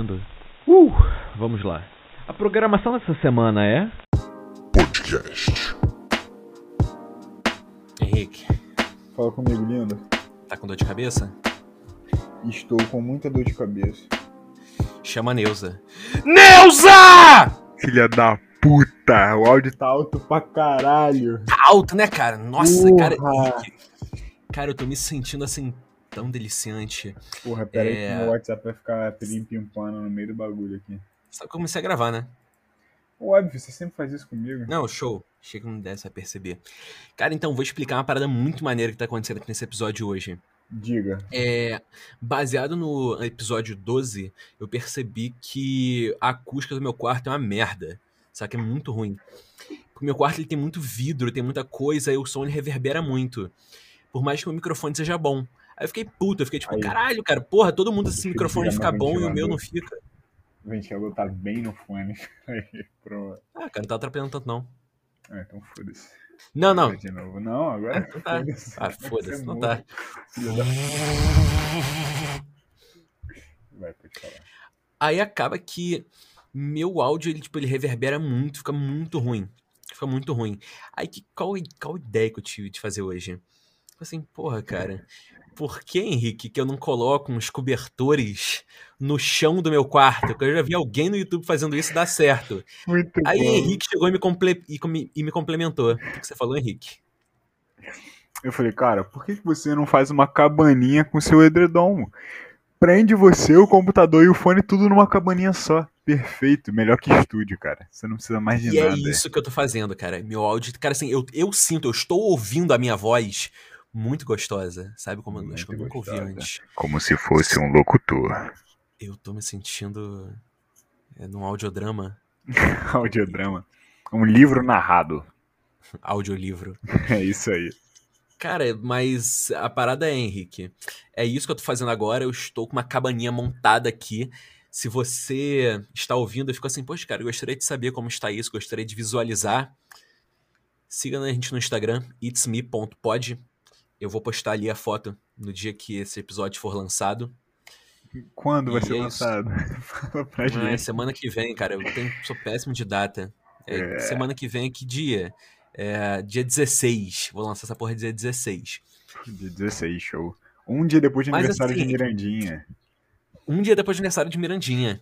ouvindo? Uh, vamos lá. A programação dessa semana é. Podcast. Henrique, Fala comigo, lindo. tá com dor de cabeça? Estou com muita dor de cabeça. Chama a Neuza. Neuza! Filha da puta! O áudio tá alto pra caralho. Tá alto, né, cara? Nossa, Porra. cara. Henrique, Cara, eu tô me sentindo assim, tão deliciante. Porra, pera aí É. que meu WhatsApp vai ficar pimpando no meio do bagulho aqui. Só que eu comecei a gravar, né? Óbvio, você sempre faz isso comigo. Não, show. Chega não desse a perceber. Cara, então, vou explicar uma parada muito maneira que tá acontecendo aqui nesse episódio hoje. Diga. É, baseado no episódio 12, eu percebi que a acústica do meu quarto é uma merda. Só que é muito ruim. Porque o meu quarto ele tem muito vidro, tem muita coisa, e o som ele reverbera muito. Por mais que o microfone seja bom. Aí eu fiquei puto, eu fiquei tipo, Aí. caralho, cara, porra, todo mundo esse eu microfone fica bom e o meu não fica. O ventilador tá bem no fone. Ah, cara, não tá atrapalhando tanto não. Ah, então foda-se. Não, não. De novo. Não, agora. Ah, tá. foda-se. Ah, foda-se, não tá. Vai, pode falar. Aí acaba que meu áudio, ele, tipo, ele reverbera muito, fica muito ruim. Fica muito ruim. Aí que, qual, qual ideia que eu tive de fazer hoje? Tipo assim, porra, cara, por que, Henrique, que eu não coloco uns cobertores no chão do meu quarto? Porque eu já vi alguém no YouTube fazendo isso e dá certo. Muito Aí bom. Henrique chegou e me, comple- e e me complementou. O que você falou, Henrique? Eu falei, cara, por que você não faz uma cabaninha com seu edredom? Prende você, o computador e o fone tudo numa cabaninha só. Perfeito, melhor que estúdio, cara. Você não precisa mais de E é nada. isso que eu tô fazendo, cara. Meu áudio, cara, assim, eu, eu sinto, eu estou ouvindo a minha voz muito gostosa, sabe? Como eu acho que eu nunca ouvi antes. Como se fosse um locutor. Eu tô me sentindo é, num audiodrama, Audiodrama. Um livro narrado. audiolivro. É isso aí. Cara, mas a parada é, Henrique, é isso que eu tô fazendo agora. Eu estou com uma cabaninha montada aqui. Se você está ouvindo, eu fico assim, poxa, cara, eu gostaria de saber como está isso, gostaria de visualizar. Siga a gente no Instagram, itsme.pod. Eu vou postar ali a foto no dia que esse episódio for lançado. Quando vai E ser é lançado? Fala pra Ah, é gente. semana que vem, cara. Eu tenho- sou péssimo de data. É, É. Semana que vem é que dia? É, dia 16. Vou lançar essa porra dia 16. De 16, show. Um dia depois do Mas aniversário assim- de Mirandinha. Um dia depois do aniversário de Mirandinha.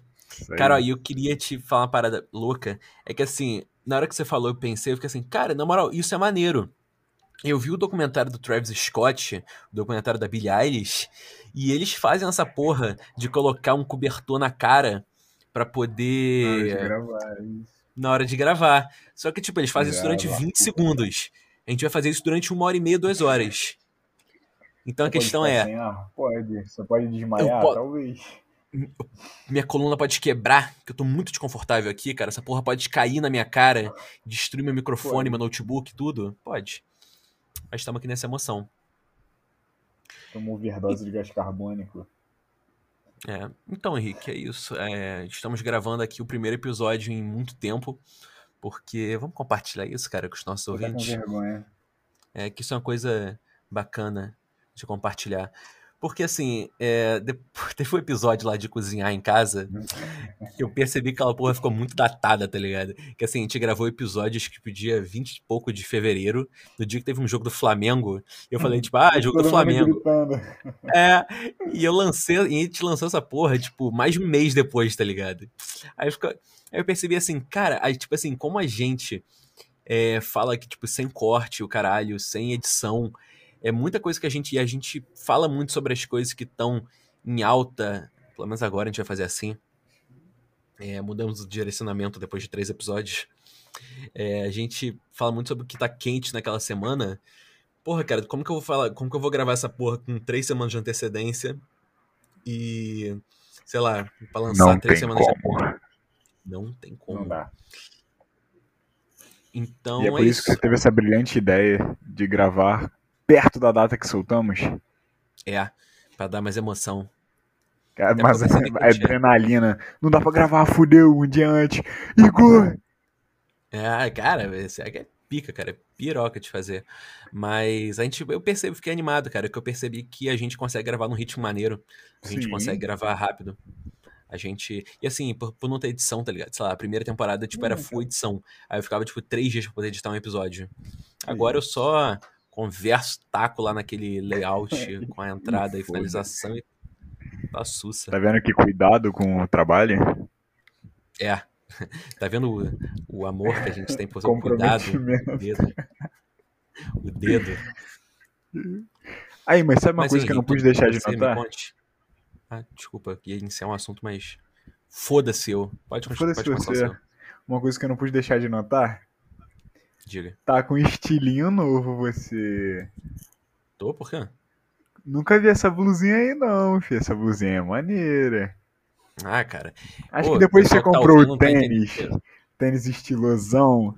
Aí. Cara, ó, e eu queria te falar uma parada louca. É que assim, na hora que você falou, eu pensei, eu fiquei assim, cara, na moral, isso é maneiro. Eu vi o documentário do Travis Scott, o documentário da Billie Eilish, e eles fazem essa porra de colocar um cobertor na cara pra Na hora de poder. gravar isso. na hora de gravar. Só que, tipo, eles fazem isso durante Grava. 20 segundos. A gente vai fazer isso durante uma hora e meia, duas horas. Então a Você pode questão é, sem ar? Pode. Você pode desmaiar? Po- Talvez. minha coluna pode quebrar, que eu tô muito desconfortável aqui, cara. Essa porra pode cair na minha cara, destruir meu microfone, Pode. meu notebook, tudo. Pode. Mas estamos aqui nessa emoção. Tomou overdose de gás carbônico. É. Então, Henrique, é isso. É, estamos gravando aqui o primeiro episódio em muito tempo. Porque vamos compartilhar isso, cara, com os nossos Você tá com ouvintes. vergonha. É que isso é uma coisa bacana de compartilhar. Porque assim, é, depois, teve um episódio lá de cozinhar em casa que eu percebi que aquela porra ficou muito datada, tá ligado? Que assim, a gente gravou episódios tipo dia 20 e pouco de fevereiro, no dia que teve um jogo do Flamengo. Eu falei, tipo, ah, jogo do Flamengo. É, e eu lancei, e a gente lançou essa porra, tipo, mais de um mês depois, tá ligado? Aí, ficou- aí eu percebi assim, cara, aí, tipo assim, como a gente é, fala que, tipo, sem corte, o caralho, sem edição, é muita coisa que a gente, e a gente fala muito sobre as coisas que estão em alta, pelo menos agora a gente vai fazer assim. É, mudamos o direcionamento depois de três episódios. É, a gente fala muito sobre o que tá quente naquela semana. Porra, cara, como que eu vou falar? Como que eu vou gravar essa porra com três semanas de antecedência? E. Sei lá, pra lançar Não três tem semanas como. depois. Não tem como. Não dá. Então E é por isso que você teve essa brilhante ideia de gravar perto da data que soltamos. É, pra dar mais emoção. Cara, porque Mas percebi a eu tinha- adrenalina. Não dá pra gravar, fudeu, um dia antes. Igor! É, cara, esse é pica, cara, é piroca de fazer. Mas a gente, eu percebo, fiquei animado, cara, que eu percebi que a gente consegue gravar num ritmo maneiro. A gente Sim. consegue gravar rápido. A gente. E assim, por, por não ter edição, tá ligado? Sei lá, a primeira temporada, tipo, era Hum, full edição. Aí eu ficava, tipo, três dias pra poder editar um episódio. Agora eu só converso, taco lá naquele layout com a entrada e finalização e tá sussa. Tá vendo que cuidado com o trabalho? É. Tá vendo o, o amor que a gente tem por seu cuidado? O dedo. O dedo. Aí, mas sabe uma Mas, coisa que eu não Henrique, pude deixar de notar? Ah, desculpa, ia iniciar um assunto, mas. Foda-se eu. Pode, continuar, Foda-se você. seu. Uma coisa que eu não pude deixar de notar. Diga. Tá com estilinho novo você. Tô, por quê? Nunca vi essa blusinha aí não, filho. Essa blusinha é maneira. Ah, cara. Acho que depois que você que tá comprou ouvindo o tá tênis, tênis estilosão,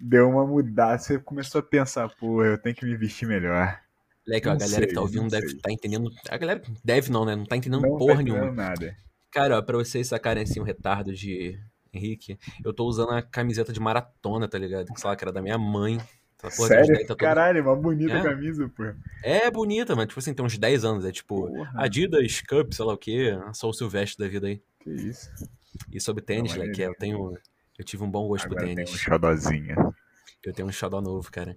deu uma mudada. Você começou a pensar, pô, eu tenho que me vestir melhor. Moleque, a galera que sei, tá ouvindo deve estar entendendo. A galera deve não, né? Não tá entendendo não porra tá nenhuma. entendendo nada. Cara, ó, pra vocês sacarem assim o retardo de Henrique, eu tô usando a camiseta de maratona, tá ligado? Que sei lá, que era da minha mãe. Porra Sério? 10, tá toda- Caralho, uma bonita É. camisa, pô. É bonita, mas tipo assim, tem uns 10 anos. É tipo Porra, Adidas, Cup, sei lá o quê. Só o Silvestre da vida aí. que isso. E sobre tênis, né? Que eu tenho. Eu tive um bom gosto por Agora tem tênis. um xodozinho. Eu tenho um xodó novo, cara.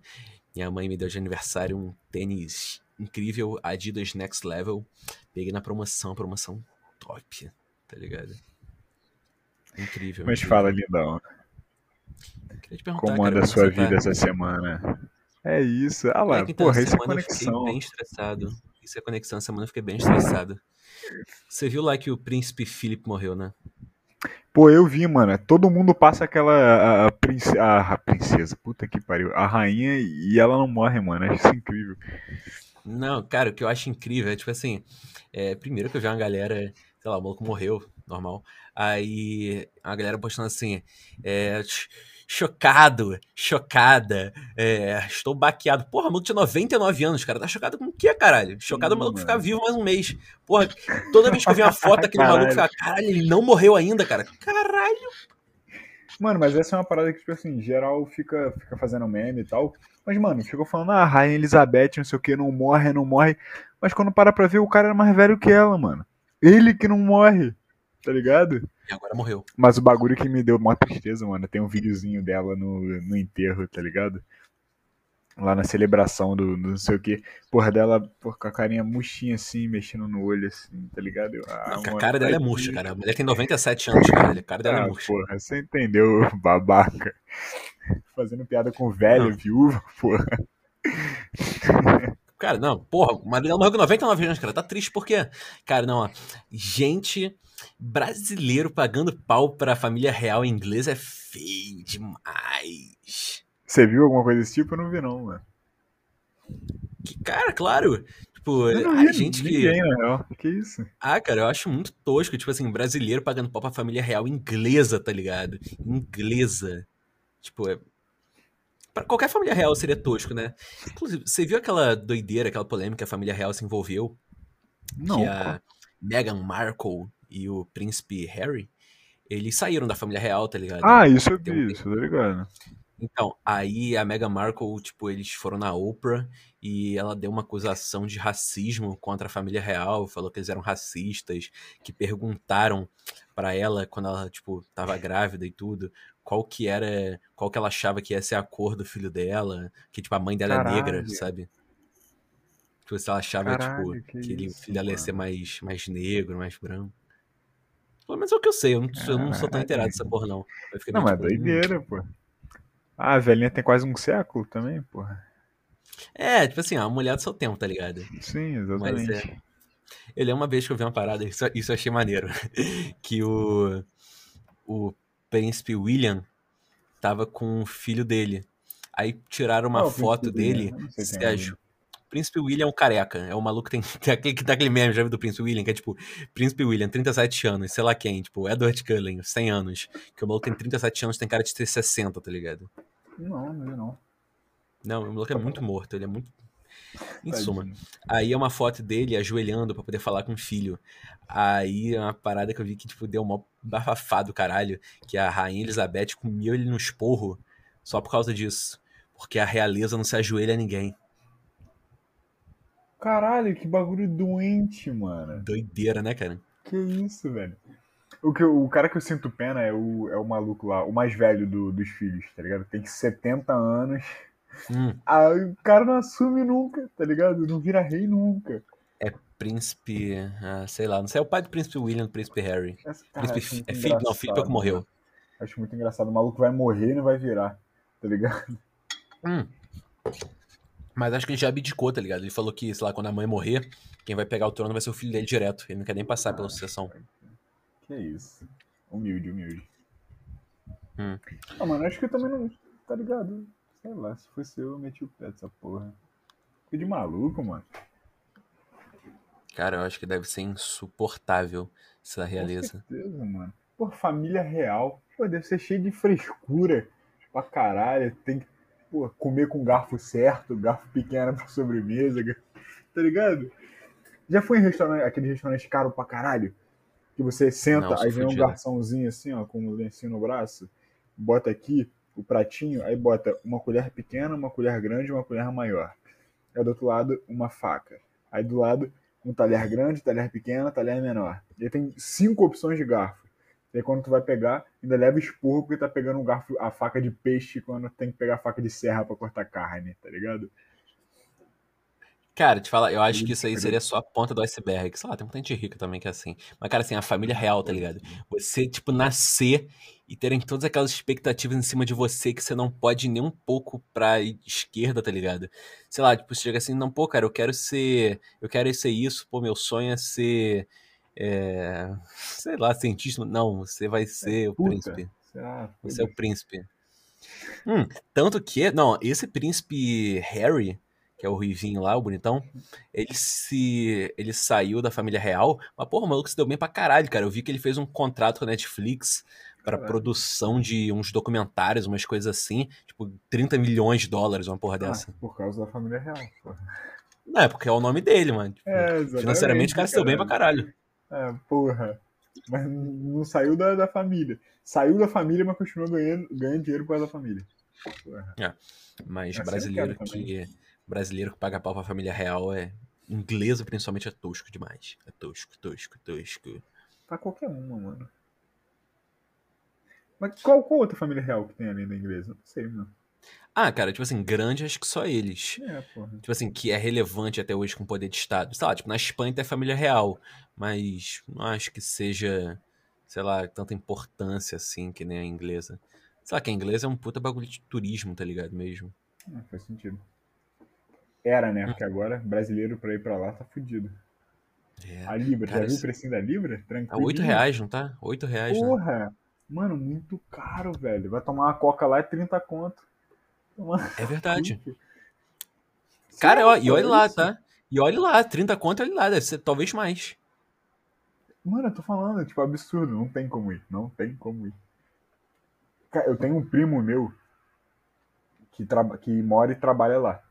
Minha mãe me deu de aniversário um tênis incrível, Adidas Next Level. Peguei na promoção, promoção top, tá ligado? Incrível. Mas incrível. fala, lindão. Queria te perguntar, Como cara, anda a sua tá? vida essa semana? É isso. Ah lá, Moleque, então, porra, essa isso é semana eu fiquei conexão. bem estressado. Isso é conexão, essa semana eu fiquei bem estressado. Você viu lá que o príncipe Philip morreu, né? Pô, eu vi, mano. Todo mundo passa aquela. A, a, prince- a- a princesa, puta que pariu. A rainha e ela não morre, mano. Acho isso incrível. Não, cara, o que eu acho incrível é, tipo assim, é, primeiro que eu vi uma galera, sei lá, o maluco morreu, normal. Aí a galera postando assim, é, ch- chocado, chocada, é, estou baqueado. Porra, o maluco tinha 99 anos, cara. Tá chocado com o quê, caralho? Chocado o maluco ficar vivo mais um mês. Porra, toda vez que eu vi uma foto daquele maluco, eu ficava, caralho, ele não morreu ainda, cara. Caralho. Mano, mas essa é uma parada que, tipo assim, geral fica, fica fazendo meme e tal. Mas, mano, ficou falando, ah, Rainha Elizabeth, não sei o que, não morre, não morre. Mas quando para pra ver, o cara era mais velho que ela, mano. Ele que não morre, tá ligado? E agora morreu. Mas o bagulho que me deu maior tristeza, mano, tem um videozinho dela no, no enterro, tá ligado? Lá na celebração do, do não sei o que. Porra, dela porra, com a carinha murchinha assim, mexendo no olho assim, tá ligado? Eu, ah, Não, porque a mano, cara dela é murcha, cara. A mulher tem 97 anos, cara. A cara dela é Ah, murcha. porra, você entendeu, babaca. Fazendo piada com velha, Não. viúva, porra. Cara, não, porra, o marido dela morreu com 99 anos, cara. Tá triste porque, cara, não, ó. Gente brasileiro pagando pau pra família real inglesa é feio demais. Você viu alguma coisa desse tipo? Eu não vi, não, mano. Que, cara, claro. Tipo, a gente que. ninguém, na real. Que isso? Ah, cara, eu acho muito tosco, tipo assim, brasileiro pagando pau pra família real inglesa, tá ligado? Inglesa. Tipo, é. Pra qualquer família real seria tosco, né? Inclusive, você viu aquela doideira, aquela polêmica que a família real se envolveu? Não, que a Meghan Markle e o príncipe Harry, eles saíram da família real, tá ligado? Ah, isso eu um- vi, isso, tá ligado? Então, aí a Meghan Markle, tipo, eles foram na Oprah e ela deu uma acusação de racismo contra a família real, falou que eles eram racistas, que perguntaram pra ela quando ela, tipo, tava grávida e tudo, qual que era, qual que ela achava que ia ser a cor do filho dela, que tipo a mãe dela é negra, Caralho. sabe? Tipo, se ela achava Caralho, tipo que que ele, o isso, filho dela ia ser mais mais negro, mais branco. Pelo menos é o que eu sei, eu não, eu não sou tão inteirado dessa porra não. Não, mas tipo, hum. doideira, pô. Ah, a velhinha tem quase um século também, porra. É, tipo assim, a mulher do seu tempo, tá ligado? Sim, Mas exatamente. é. Eu lembro uma vez que eu vi uma parada, isso, isso eu achei maneiro. Que o, o príncipe William tava com o filho dele. Aí tiraram uma Qual o foto dele. Sei se é príncipe William é um careca. É o maluco que tem, tem aquele que dá aquele meme, já viu do príncipe William? Que é tipo, príncipe William, 37 anos, sei lá quem, tipo, Edward Cullen, 100 anos. Que o maluco tem 37 anos, tem cara de ter 60, tá ligado? Não, não não. Não, o maluco é muito morto, ele é muito. Em suma. Aí é uma foto dele ajoelhando pra poder falar com o filho. Aí é uma parada que eu vi que, tipo, deu mó bafafado, caralho. Que a rainha Elizabeth comeu ele no esporro só por causa disso. Porque a realeza não se ajoelha a ninguém. Caralho, que bagulho doente, mano. Doideira, né, cara? Que isso, velho. O, que, eu- o cara que eu sinto pena é o, é o maluco lá, o mais velho do- dos filhos, tá ligado? Tem 70 anos. Hum, Ah, o cara não assume nunca, tá ligado? Não vira rei nunca. príncipe. ah, sei lá, não sei, é o pai do príncipe William, do príncipe Harry. Essa- cara, Príncipe é Filipe, não, Filipe é o que morreu. Acho muito engraçado. O maluco vai morrer e não vai virar, tá ligado? Hum. Mas acho que ele já abdicou, tá ligado? Ele falou que, sei lá, quando a mãe morrer, quem vai pegar o trono vai ser o filho dele direto. Ele não quer nem passar pela sucessão. Que isso. Humilde, humilde. Hum. Ah, mano, acho que eu também não. Tá ligado? Sei lá, se fosse eu, eu meti o pé dessa porra. Fico de maluco, mano. Cara, eu acho que deve ser insuportável essa Com realeza. certeza, mano. Pô, família real. Pô, deve ser cheio de frescura pra caralho. Tem que pô, comer com garfo certo, garfo pequeno pra sobremesa. Tá ligado? Já foi em restaurante, aquele restaurante caro pra caralho? Que você senta, Não, aí vem um fudido. garçomzinho assim, ó, com um lencinho no braço, bota aqui o pratinho, aí bota uma colher pequena, uma colher grande e uma colher maior. Aí do outro lado, uma faca. Aí do lado, um talher grande, talher pequeno, talher menor. E aí tem cinco opções de garfo. E aí quando tu vai pegar, ainda leva esporro porque tá pegando um garfo, a faca de peixe quando tem que pegar a faca de serra pra cortar carne, tá ligado? Cara, te falar, eu acho que isso aí escroto. seria só a ponta do iceberg. Sei lá, tem muita gente rica também que é assim. Mas, cara, assim, a família real, tá ligado? Você, tipo, nascer e terem todas aquelas expectativas em cima de você que você não pode nem um pouco pra esquerda, tá ligado? Sei lá, tipo, você chega assim, não, pô, cara, eu quero ser. Eu quero ser isso, pô, meu sonho é ser. É, sei lá, cientista. Não, você vai ser o Puta. príncipe. Ah, Você é o príncipe. Hum, tanto que, não, esse príncipe Harry, que é o ruivinho lá, o bonitão, ele se. ele saiu da família real, mas porra, o maluco se deu bem pra caralho, cara. Eu vi que ele fez um contrato com a Netflix pra Caralho. produção de uns documentários, umas coisas assim, tipo 30 milhões de dólares, uma porra Ah, dessa. por causa da família real, porra. Não, é porque é o nome dele, mano. Tipo, É, financeiramente o cara se deu bem pra caralho. É, porra. Mas não saiu da, da família. Saiu da família, mas continuou ganhando, ganhando dinheiro por causa da família. Porra. Mas Essa eu brasileiro que. Brasileiro que paga pau pra família real é. Inglesa, principalmente, é tosco demais. É tosco, tosco, tosco. Pra qualquer uma, mano. Mas qual, qual outra família real que tem além da inglesa? Não sei, mano. Ah, cara, tipo assim, grande acho que só eles. É, porra. Tipo assim, que é relevante até hoje com poder de Estado. Sei lá, tipo, na Espanha tem a família real. Mas não acho que seja, sei lá, tanta importância assim que nem a inglesa. Sei lá, que a inglesa é um puta bagulho de turismo, tá ligado mesmo? É, faz sentido. Era, né? Porque agora, brasileiro pra ir pra lá tá fudido. É. A Libra, Cara, já viu isso- o precinho da Libra? Tá Tranquilo. 8 reais, não tá? 8 reais, né? Porra! Mano, muito caro, velho. Vai tomar uma coca lá é 30 conto. Tomar... É verdade. Cara, lá, ó, e olha lá, tá? E olha lá, 30 conto, olha lá, deve ser talvez mais. Mano, eu tô falando, tipo, absurdo. Não tem como ir. Não tem como ir. Cara, eu tenho um primo meu que, traba- que mora e trabalha lá.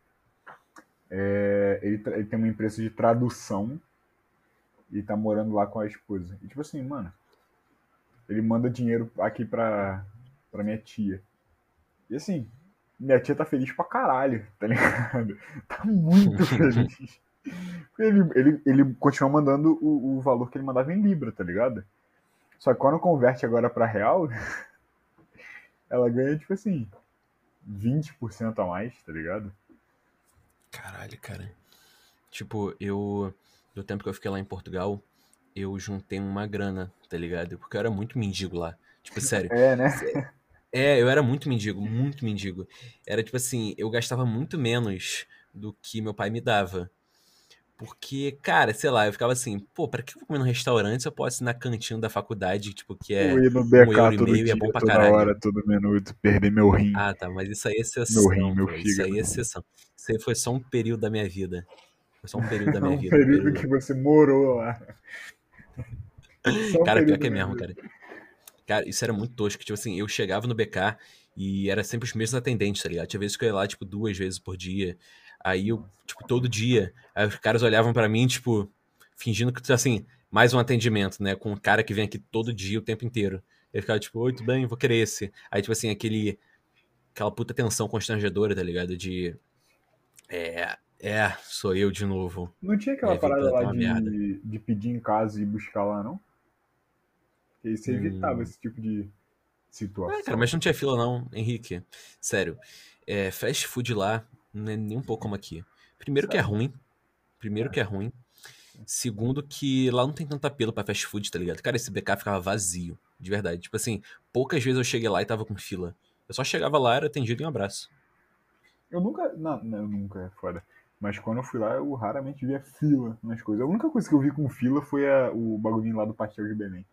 É, ele, ele tem uma empresa de tradução e tá morando lá com a esposa. E tipo assim, mano, ele manda dinheiro aqui pra, pra minha tia. E assim, minha tia tá feliz pra caralho, tá ligado? Tá muito feliz. Ele, ele, ele continua mandando o, o valor que ele mandava em Libra, tá ligado? Só que quando converte agora pra real, ela ganha, tipo assim, 20% a mais, tá ligado? Caralho, cara. Tipo, eu. Do tempo que eu fiquei lá em Portugal, eu juntei uma grana, tá ligado? Porque eu era muito mendigo lá. Tipo, sério. É, né? É, eu era muito mendigo, muito mendigo. Era tipo assim, eu gastava muito menos do que meu pai me dava. Porque, cara, sei lá, eu ficava assim, pô, pra que eu vou comer num restaurante se eu posso ir na cantina da faculdade, tipo, que é. Eu no um BK euro e meio e é dia, bom pra toda caralho. hora, todo minuto, perder meu rim. Ah, tá, mas isso aí é exceção. Meu rim, meu pô, isso aí é exceção. Isso aí foi só um período da minha vida. Foi só um período da minha um vida. um período período- que você morou lá. Só um Cara, pior período que é mesmo, cara. Cara, isso era muito tosco. Tipo assim, eu chegava no BK e era sempre os mesmos atendentes, tá ligado? Tinha vezes que eu ia lá, tipo, duas vezes por dia. Aí eu, tipo, todo dia. Aí os caras olhavam pra mim, tipo, fingindo que, assim, mais um atendimento, né? Com um cara que vem aqui todo dia, o tempo inteiro. Eu ficava, tipo, oi, tudo bem, vou querer esse. Aí, tipo assim, aquele. Aquela puta tensão constrangedora, tá ligado? De. É. É, sou eu de novo. Não tinha aquela vida parada tá lá de, de pedir em casa e buscar lá, não? E aí você evitava esse tipo de situação. É, cara, mas não tinha fila não, Henrique. Sério. É, fast food lá não é nem um pouco como aqui. Primeiro que é ruim. Primeiro que é ruim. Segundo que lá não tem tanta apelo pra fast food, tá ligado? Cara, esse BK ficava vazio. De verdade. Tipo assim, poucas vezes eu cheguei lá e tava com fila. Eu só chegava lá, era atendido e um abraço. Eu nunca. Não, não, eu nunca, é foda. Mas quando eu fui lá, eu raramente via fila nas coisas. A única coisa que eu vi com fila foi a- o bagulhinho lá do pastel de Belém.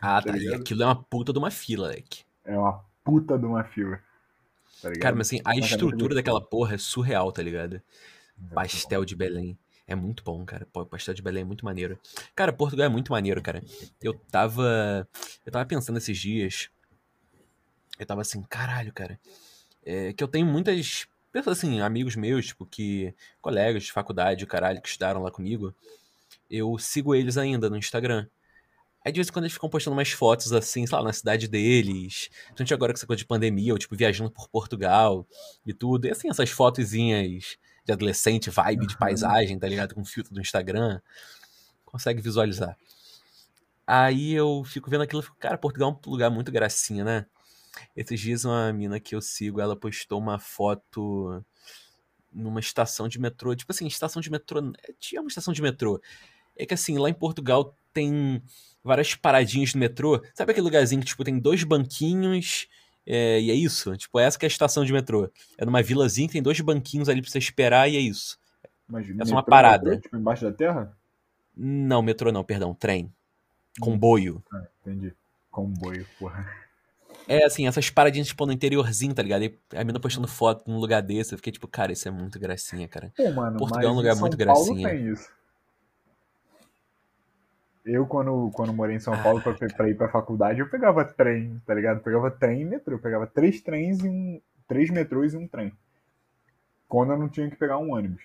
Ah, Tá tá. E aquilo é uma puta de uma fila, leque. É uma puta de uma fila. Tá? Cara, mas assim, a Mas é estrutura gostoso. daquela porra é surreal, tá ligado? É Pastel de Belém. É muito bom, cara. Pô, pastel de Belém é muito maneiro. Cara, Portugal é muito maneiro, cara. Eu tava. Eu tava pensando esses dias. Eu tava assim, caralho, cara. É, que eu tenho muitas. Pessoas assim, amigos meus, tipo, que. Colegas de faculdade, caralho, que estudaram lá comigo. Eu sigo eles ainda no Instagram. Aí de vez em quando eles ficam postando umas fotos assim, sei lá, na cidade deles. Principalmente agora com essa coisa de pandemia, ou tipo, viajando por Portugal e tudo. E assim, essas fotozinhas de adolescente, vibe de paisagem, tá ligado? Com filtro do Instagram. Consegue visualizar. Aí eu fico vendo aquilo e fico, cara, Portugal é um lugar muito gracinha, né? Esses dias uma mina que eu sigo, ela postou uma foto numa estação de metrô. Tipo assim, estação de metrô. É uma estação de metrô. É que assim, lá em Portugal tem várias paradinhas no metrô. Sabe aquele lugarzinho que, tipo, tem dois banquinhos é, e é isso? Tipo, essa que é a estação de metrô. É numa vilazinha que tem dois banquinhos ali pra você esperar e é isso. Mas é só uma metrô, parada. metrô, tipo, embaixo da terra? Não, metrô não, perdão, trem. Comboio. Ah, entendi. Comboio, porra. É assim, essas paradinhas, tipo, no interiorzinho, tá ligado? E a mina postando foto num lugar desse, eu fiquei tipo, cara, isso é muito gracinha, cara. Pô, mano, Portugal é um lugar muito São Paulo gracinha. tem isso. Eu, quando, quando morei em São Ah, Paulo pra, pra ir pra faculdade, eu pegava trem, tá ligado? Pegava trem e metrô. Eu pegava três trens e um. Três metrôs e um trem. Quando eu não tinha que pegar um ônibus.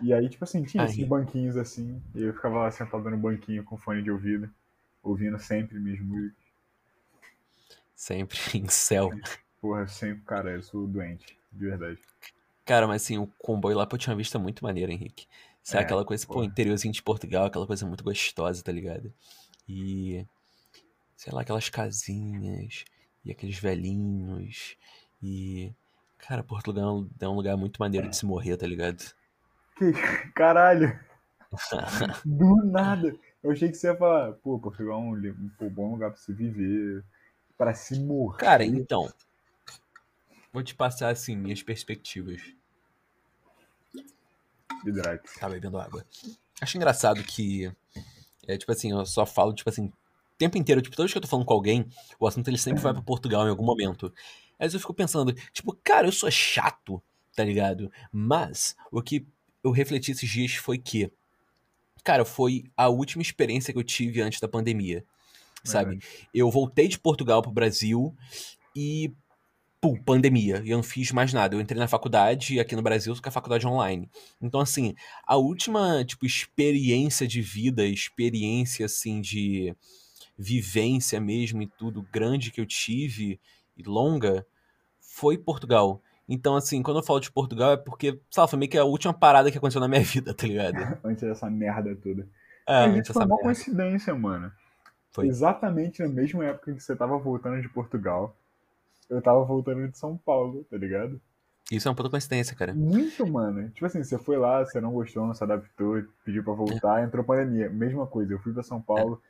E aí, tipo assim, tinha Aí. esses banquinhos assim. E eu ficava lá sentado no banquinho com fone de ouvido, ouvindo sempre minhas músicas. Sempre em céu. Porra, sempre, cara, eu sou doente, de verdade. Cara, mas assim, o comboio lá, pô, tinha uma vista muito maneira, Henrique. Sabe É, aquela coisa, pô, interiorzinho de Portugal, aquela coisa muito gostosa, tá ligado? E, sei lá, aquelas casinhas, e aqueles velhinhos, e... Cara, Portugal é um- é lugar muito maneiro de se morrer, tá ligado? Que caralho! Do nada! Eu achei que você ia falar, pô, Portugal é um, um bom lugar pra se viver, pra se morrer. Cara, então, vou te passar, assim, minhas perspectivas. Hidrate. Tá bebendo água. Acho engraçado que, é, tipo assim, eu só falo, tipo assim, o tempo inteiro, tipo, toda vez que eu tô falando com alguém, o assunto ele sempre vai pra Portugal em algum momento. Aí eu fico pensando, tipo, cara, eu sou chato, tá ligado? Mas, o que eu refleti esses dias foi que, cara, foi a última experiência que eu tive antes da pandemia, sabe? Eu voltei de Portugal pro Brasil e, pum, pandemia. E eu não fiz mais nada. Eu entrei na faculdade aqui no Brasil, com a faculdade online. Então, assim, a última, tipo, experiência de vida, experiência, assim, de vivência mesmo e tudo grande que eu tive e longa foi Portugal. Então, assim, quando eu falo de Portugal é porque, lá, foi meio que a última parada que aconteceu na minha vida, tá ligado? Antes dessa merda toda. É, Mas antes isso foi uma merda. coincidência, mano. Foi. Exatamente na mesma época que você tava voltando de Portugal, eu tava voltando de São Paulo, tá ligado? Isso é uma puta coincidência, cara. Muito, mano. Tipo assim, você foi lá, você não gostou, não se adaptou, pediu pra voltar, entrou pandemia. Mesma coisa, eu fui pra São Paulo,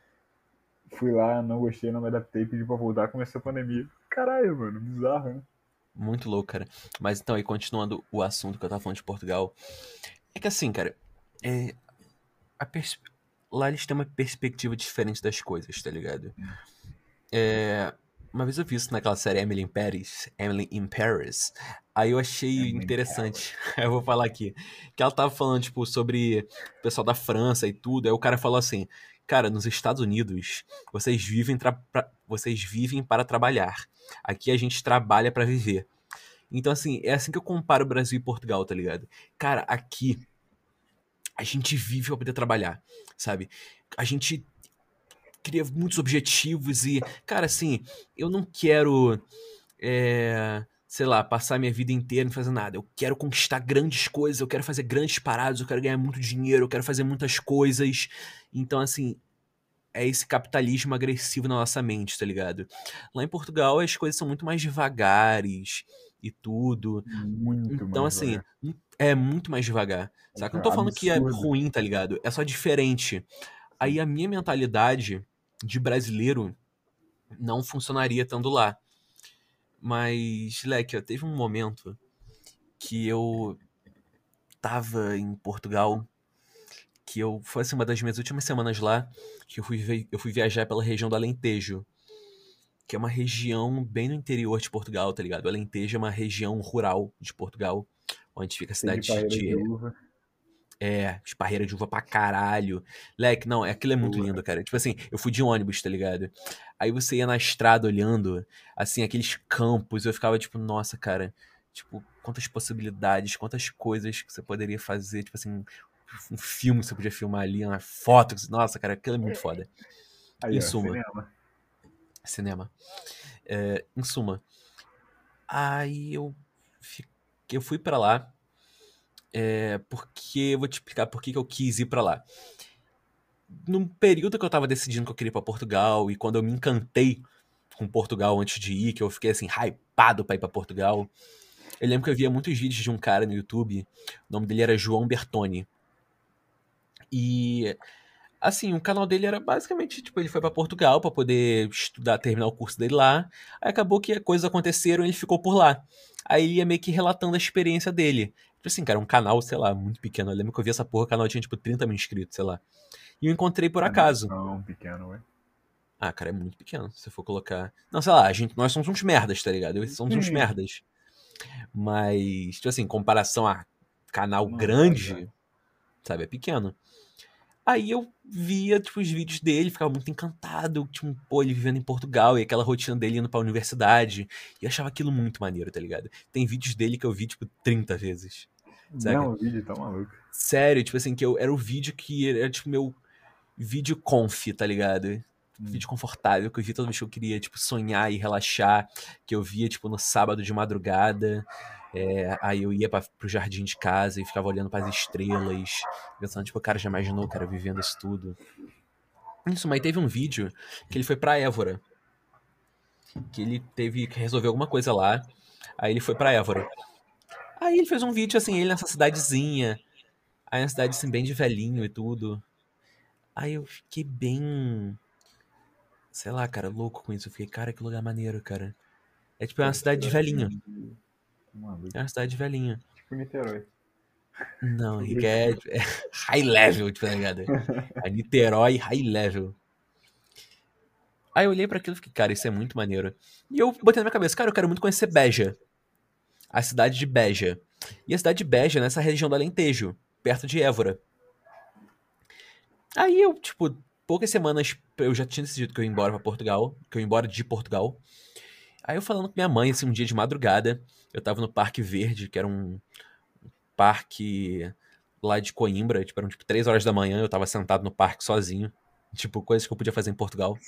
fui lá, não gostei, não me adaptei, pedi pra voltar, começou a pandemia. Caralho, mano, bizarro, né? Muito louco, cara. Mas então, aí continuando o assunto que eu tava falando de Portugal. É que assim, cara, é, a pers- lá eles têm uma perspectiva diferente das coisas, tá ligado? É, uma vez eu vi isso naquela série Emily in Paris, Emily in Paris. Aí eu achei Emily in interessante. eu vou falar aqui. Que ela tava falando, tipo, sobre o pessoal da França e tudo. Aí o cara falou assim: Cara, nos Estados Unidos, vocês vivem, vocês vivem para trabalhar. Aqui a gente trabalha pra viver. Então, assim, é assim que eu comparo o Brasil e Portugal, tá ligado? Cara, aqui a gente vive pra poder trabalhar, sabe? A gente cria muitos objetivos e, cara, assim, eu não quero, é, sei lá, passar minha vida inteira não fazendo nada. Eu quero conquistar grandes coisas, eu quero fazer grandes paradas, eu quero ganhar muito dinheiro, eu quero fazer muitas coisas. Então, assim, é esse capitalismo agressivo na nossa mente, tá ligado? Lá em Portugal as coisas são muito mais devagares e tudo. Muito Então, mais assim, devagar. é muito mais devagar. Saca? Eu não tô falando que é Absurdo. ruim, tá ligado? É só diferente. Aí a minha mentalidade de brasileiro não funcionaria estando lá. Mas, Leque, teve um momento que eu tava em Portugal, que eu foi assim uma das minhas últimas semanas lá, que eu fui, eu fui viajar pela região do Alentejo, que é uma região bem no interior de Portugal, tá ligado? O Alentejo é uma região rural de Portugal, onde fica a cidade de de, de. É, esparreira de uva pra caralho. Leque, não, é- aquilo é muito lindo, cara. Tipo assim, eu fui de ônibus, tá ligado? Aí você ia na estrada olhando, assim, aqueles campos, eu ficava tipo, nossa, cara, tipo, quantas possibilidades, quantas coisas que você poderia fazer, tipo assim, um filme que você podia filmar ali, uma foto, nossa, cara, aquilo é muito foda. Aí, Em ó, suma. cinema. Cinema. É, em suma, aí eu, fi- eu fui pra lá, é, porque eu vou te explicar por que eu quis ir pra lá. num período que eu tava decidindo que eu queria ir pra Portugal e quando eu me encantei com Portugal antes de ir, que eu fiquei assim, hypado pra ir pra Portugal, eu lembro que eu via muitos vídeos de um cara no YouTube, o nome dele era João Bertoni. E assim, o canal dele era basicamente, tipo, ele foi pra Portugal pra poder estudar, terminar o curso dele lá. Aí acabou que coisas aconteceram e ele ficou por lá. Aí ele ia meio que relatando a experiência dele. Tipo assim, cara, um canal, sei lá, muito pequeno. Eu lembro que eu vi essa porra, o canal tinha tipo 30 mil inscritos, sei lá. E eu encontrei por acaso. Não, pequeno, ué. Ah, cara, é muito pequeno, se for colocar. Não, sei lá, a gente, nós somos uns merdas, tá ligado? Eu- Somos uns merdas. Mas, tipo assim, em comparação a canal grande, é. sabe, é pequeno. Aí eu via, tipo, os vídeos dele, ficava muito encantado, tipo, pô, ele vivendo em Portugal e aquela rotina dele indo pra universidade. E eu achava aquilo muito maneiro, tá ligado? Tem vídeos dele que eu vi, tipo, 30 vezes. Saca? Não, o vídeo tá maluco. Sério, tipo assim, que eu, era o vídeo que era, tipo, meu vídeo conf, tá ligado? Hum. Vídeo confortável, que eu via toda vez que eu queria, tipo, sonhar e relaxar, que eu via, tipo, no sábado de madrugada, é, aí eu ia pra, pro jardim de casa e ficava olhando pras estrelas, pensando, tipo, cara, já imaginou, cara, vivendo isso tudo. Isso, mas teve um vídeo que ele foi pra Évora, que ele teve que resolver alguma coisa lá, aí ele foi pra Évora. Aí ele fez um vídeo, assim, ele nessa cidadezinha, aí uma cidade, assim, bem de velhinho e tudo. Aí eu fiquei bem. Sei lá, cara, louco com isso. Eu fiquei, cara, que lugar maneiro, cara. É tipo, é uma cidade de velhinho. É uma cidade de velhinho. Tipo Niterói. Não, Henrique, é, é high level, tipo, tá ligado? É Niterói high level. Aí eu olhei pra aquilo e fiquei, cara, isso é muito maneiro. E eu botei na minha cabeça, cara, eu quero muito conhecer Beja. A cidade de Beja. E a cidade de Beja é nessa região do Alentejo, perto de Évora. Aí eu, tipo, poucas semanas eu já tinha decidido que eu ia embora pra Portugal, que eu ia embora de Portugal. Aí eu falando com minha mãe, assim, um dia de madrugada, eu tava no Parque Verde, que era um parque lá de Coimbra, tipo, eram tipo 3 horas da manhã, eu tava sentado no parque sozinho. Tipo, coisas que eu podia fazer em Portugal.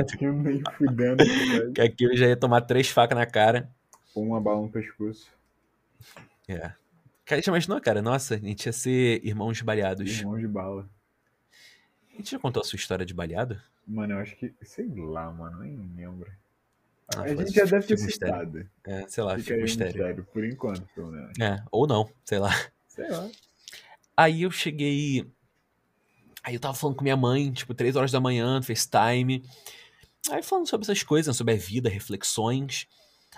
Aqui nem fudendo. velho. Que aqui eu já ia tomar três facas na cara. Com uma bala no pescoço. É. Cara, já imaginou, cara? Nossa, a gente ia ser irmãos baleados. Irmão de bala. A gente já contou a sua história de baleado? Mano, eu acho que. Sei lá, mano, nem lembro. Ah, a gente já deve ter citado. É, sei lá, Fica mistério. mistério, por enquanto, pelo menos. É, ou não, sei lá. Sei lá. Aí eu cheguei. Aí eu tava falando com minha mãe, tipo, três horas da manhã, FaceTime. Aí falando sobre essas coisas, né, sobre a vida, reflexões.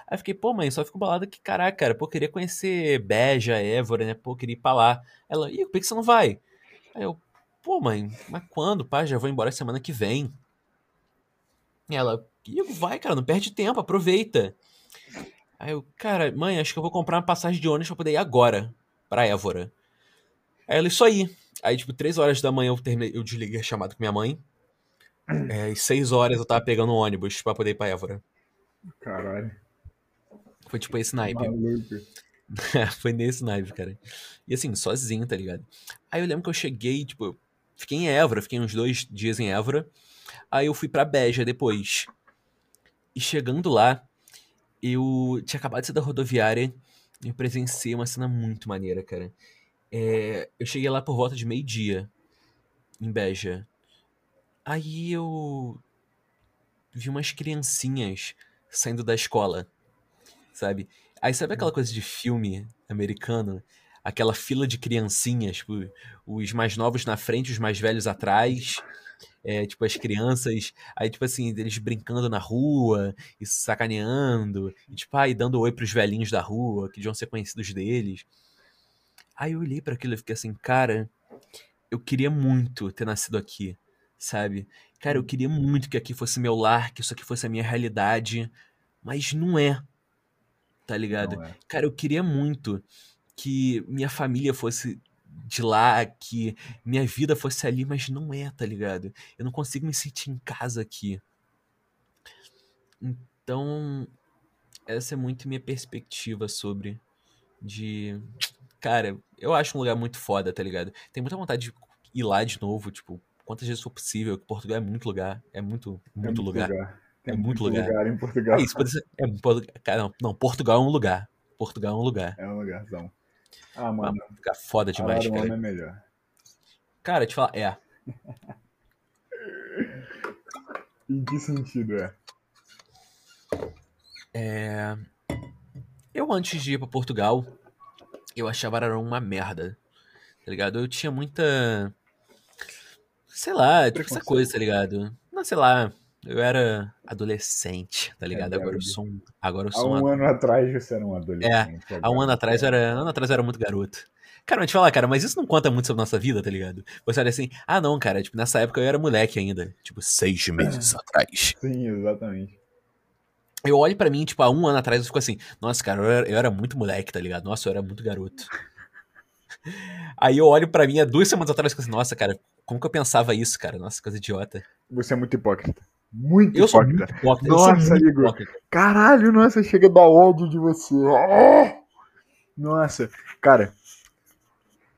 Aí eu fiquei, pô, mãe, só fico balada que, caraca, cara, pô, queria conhecer Beja, Évora, né? Pô, eu queria ir pra lá. Ela, ih, por que que você não vai? Aí eu, pô, mãe, mas quando? Pá, já vou embora semana que vem. E ela, vai, cara, não perde tempo, aproveita. Aí eu, cara, mãe, acho que eu vou comprar uma passagem de ônibus pra poder ir agora pra Évora. Aí ela, isso aí. Aí, tipo, três horas da manhã eu terminei, eu desliguei a chamada com minha mãe. É, e seis horas eu tava pegando um ônibus pra poder ir pra Évora. Caralho. Foi tipo esse naipe. Foi nesse naipe, cara. E assim, sozinho, tá ligado? Aí eu lembro que eu cheguei, tipo, fiquei em Évora, fiquei uns dois dias em Évora. Aí eu fui pra Beja depois. E chegando lá, eu tinha acabado de sair da rodoviária e eu presenciei uma cena muito maneira, cara. É, eu cheguei lá por volta de meio-dia, em Beja. Aí eu vi umas criancinhas saindo da escola, sabe? Aí sabe aquela coisa de filme americano? Aquela fila de criancinhas, tipo, os mais novos na frente, os mais velhos atrás. É, tipo, as crianças, aí, tipo assim, eles brincando na rua e sacaneando, e, tipo, aí dando oi pros velhinhos da rua, que deviam ser conhecidos deles. Aí eu olhei para aquilo e fiquei assim, cara, eu queria muito ter nascido aqui, sabe? Cara, eu queria muito que aqui fosse meu lar, que isso aqui fosse a minha realidade, mas não é, tá ligado? É. Cara, eu queria muito que minha família fosse de lá, que minha vida fosse ali, mas não é, tá ligado? Eu não consigo me sentir em casa aqui. Então, essa é muito minha perspectiva sobre de cara, eu acho um lugar muito foda, tá ligado? Tem muita vontade de ir lá de novo, tipo, quantas vezes for possível, que Portugal é muito lugar, é muito É muito lugar. Tem É muito lugar. em Portugal. É isso, pode ser, é, cara, não, não, Portugal é um lugar. Portugal é um lugar. É um lugarzão. Ah, mano, lugar foda demais, Araruama cara. é melhor. Cara, te falar, é. Em que sentido é? É. Eu, antes de ir pra Portugal, eu achava Ararão uma merda. Tá ligado? Eu tinha muita. Sei lá, tipo, essa coisa, tá ligado? Não, sei lá. Eu era adolescente, tá ligado? Agora eu sou um. Agora eu Há sou um uma. ano atrás você era um adolescente. Há um ano atrás eu era. Ano atrás eu era muito garoto. Cara, mas te falar, cara, mas isso não conta muito sobre nossa vida, tá ligado? Você olha assim, ah não, cara, tipo, nessa época eu era moleque ainda. Tipo, seis meses atrás. Sim, exatamente. Eu olho pra mim, tipo, há um ano atrás eu fico assim, nossa, cara, eu era, eu era muito moleque, tá ligado? Nossa, eu era muito garoto. Aí eu olho pra mim há duas semanas atrás e fico assim, nossa, cara, como que eu pensava isso, cara? Nossa, coisa idiota. Você é muito hipócrita. Muito Eu sou hipócrita. muito hipócrita. Nossa, eu sou Igor. Caralho, nossa, chega da ódio de você. Ah! Nossa, cara,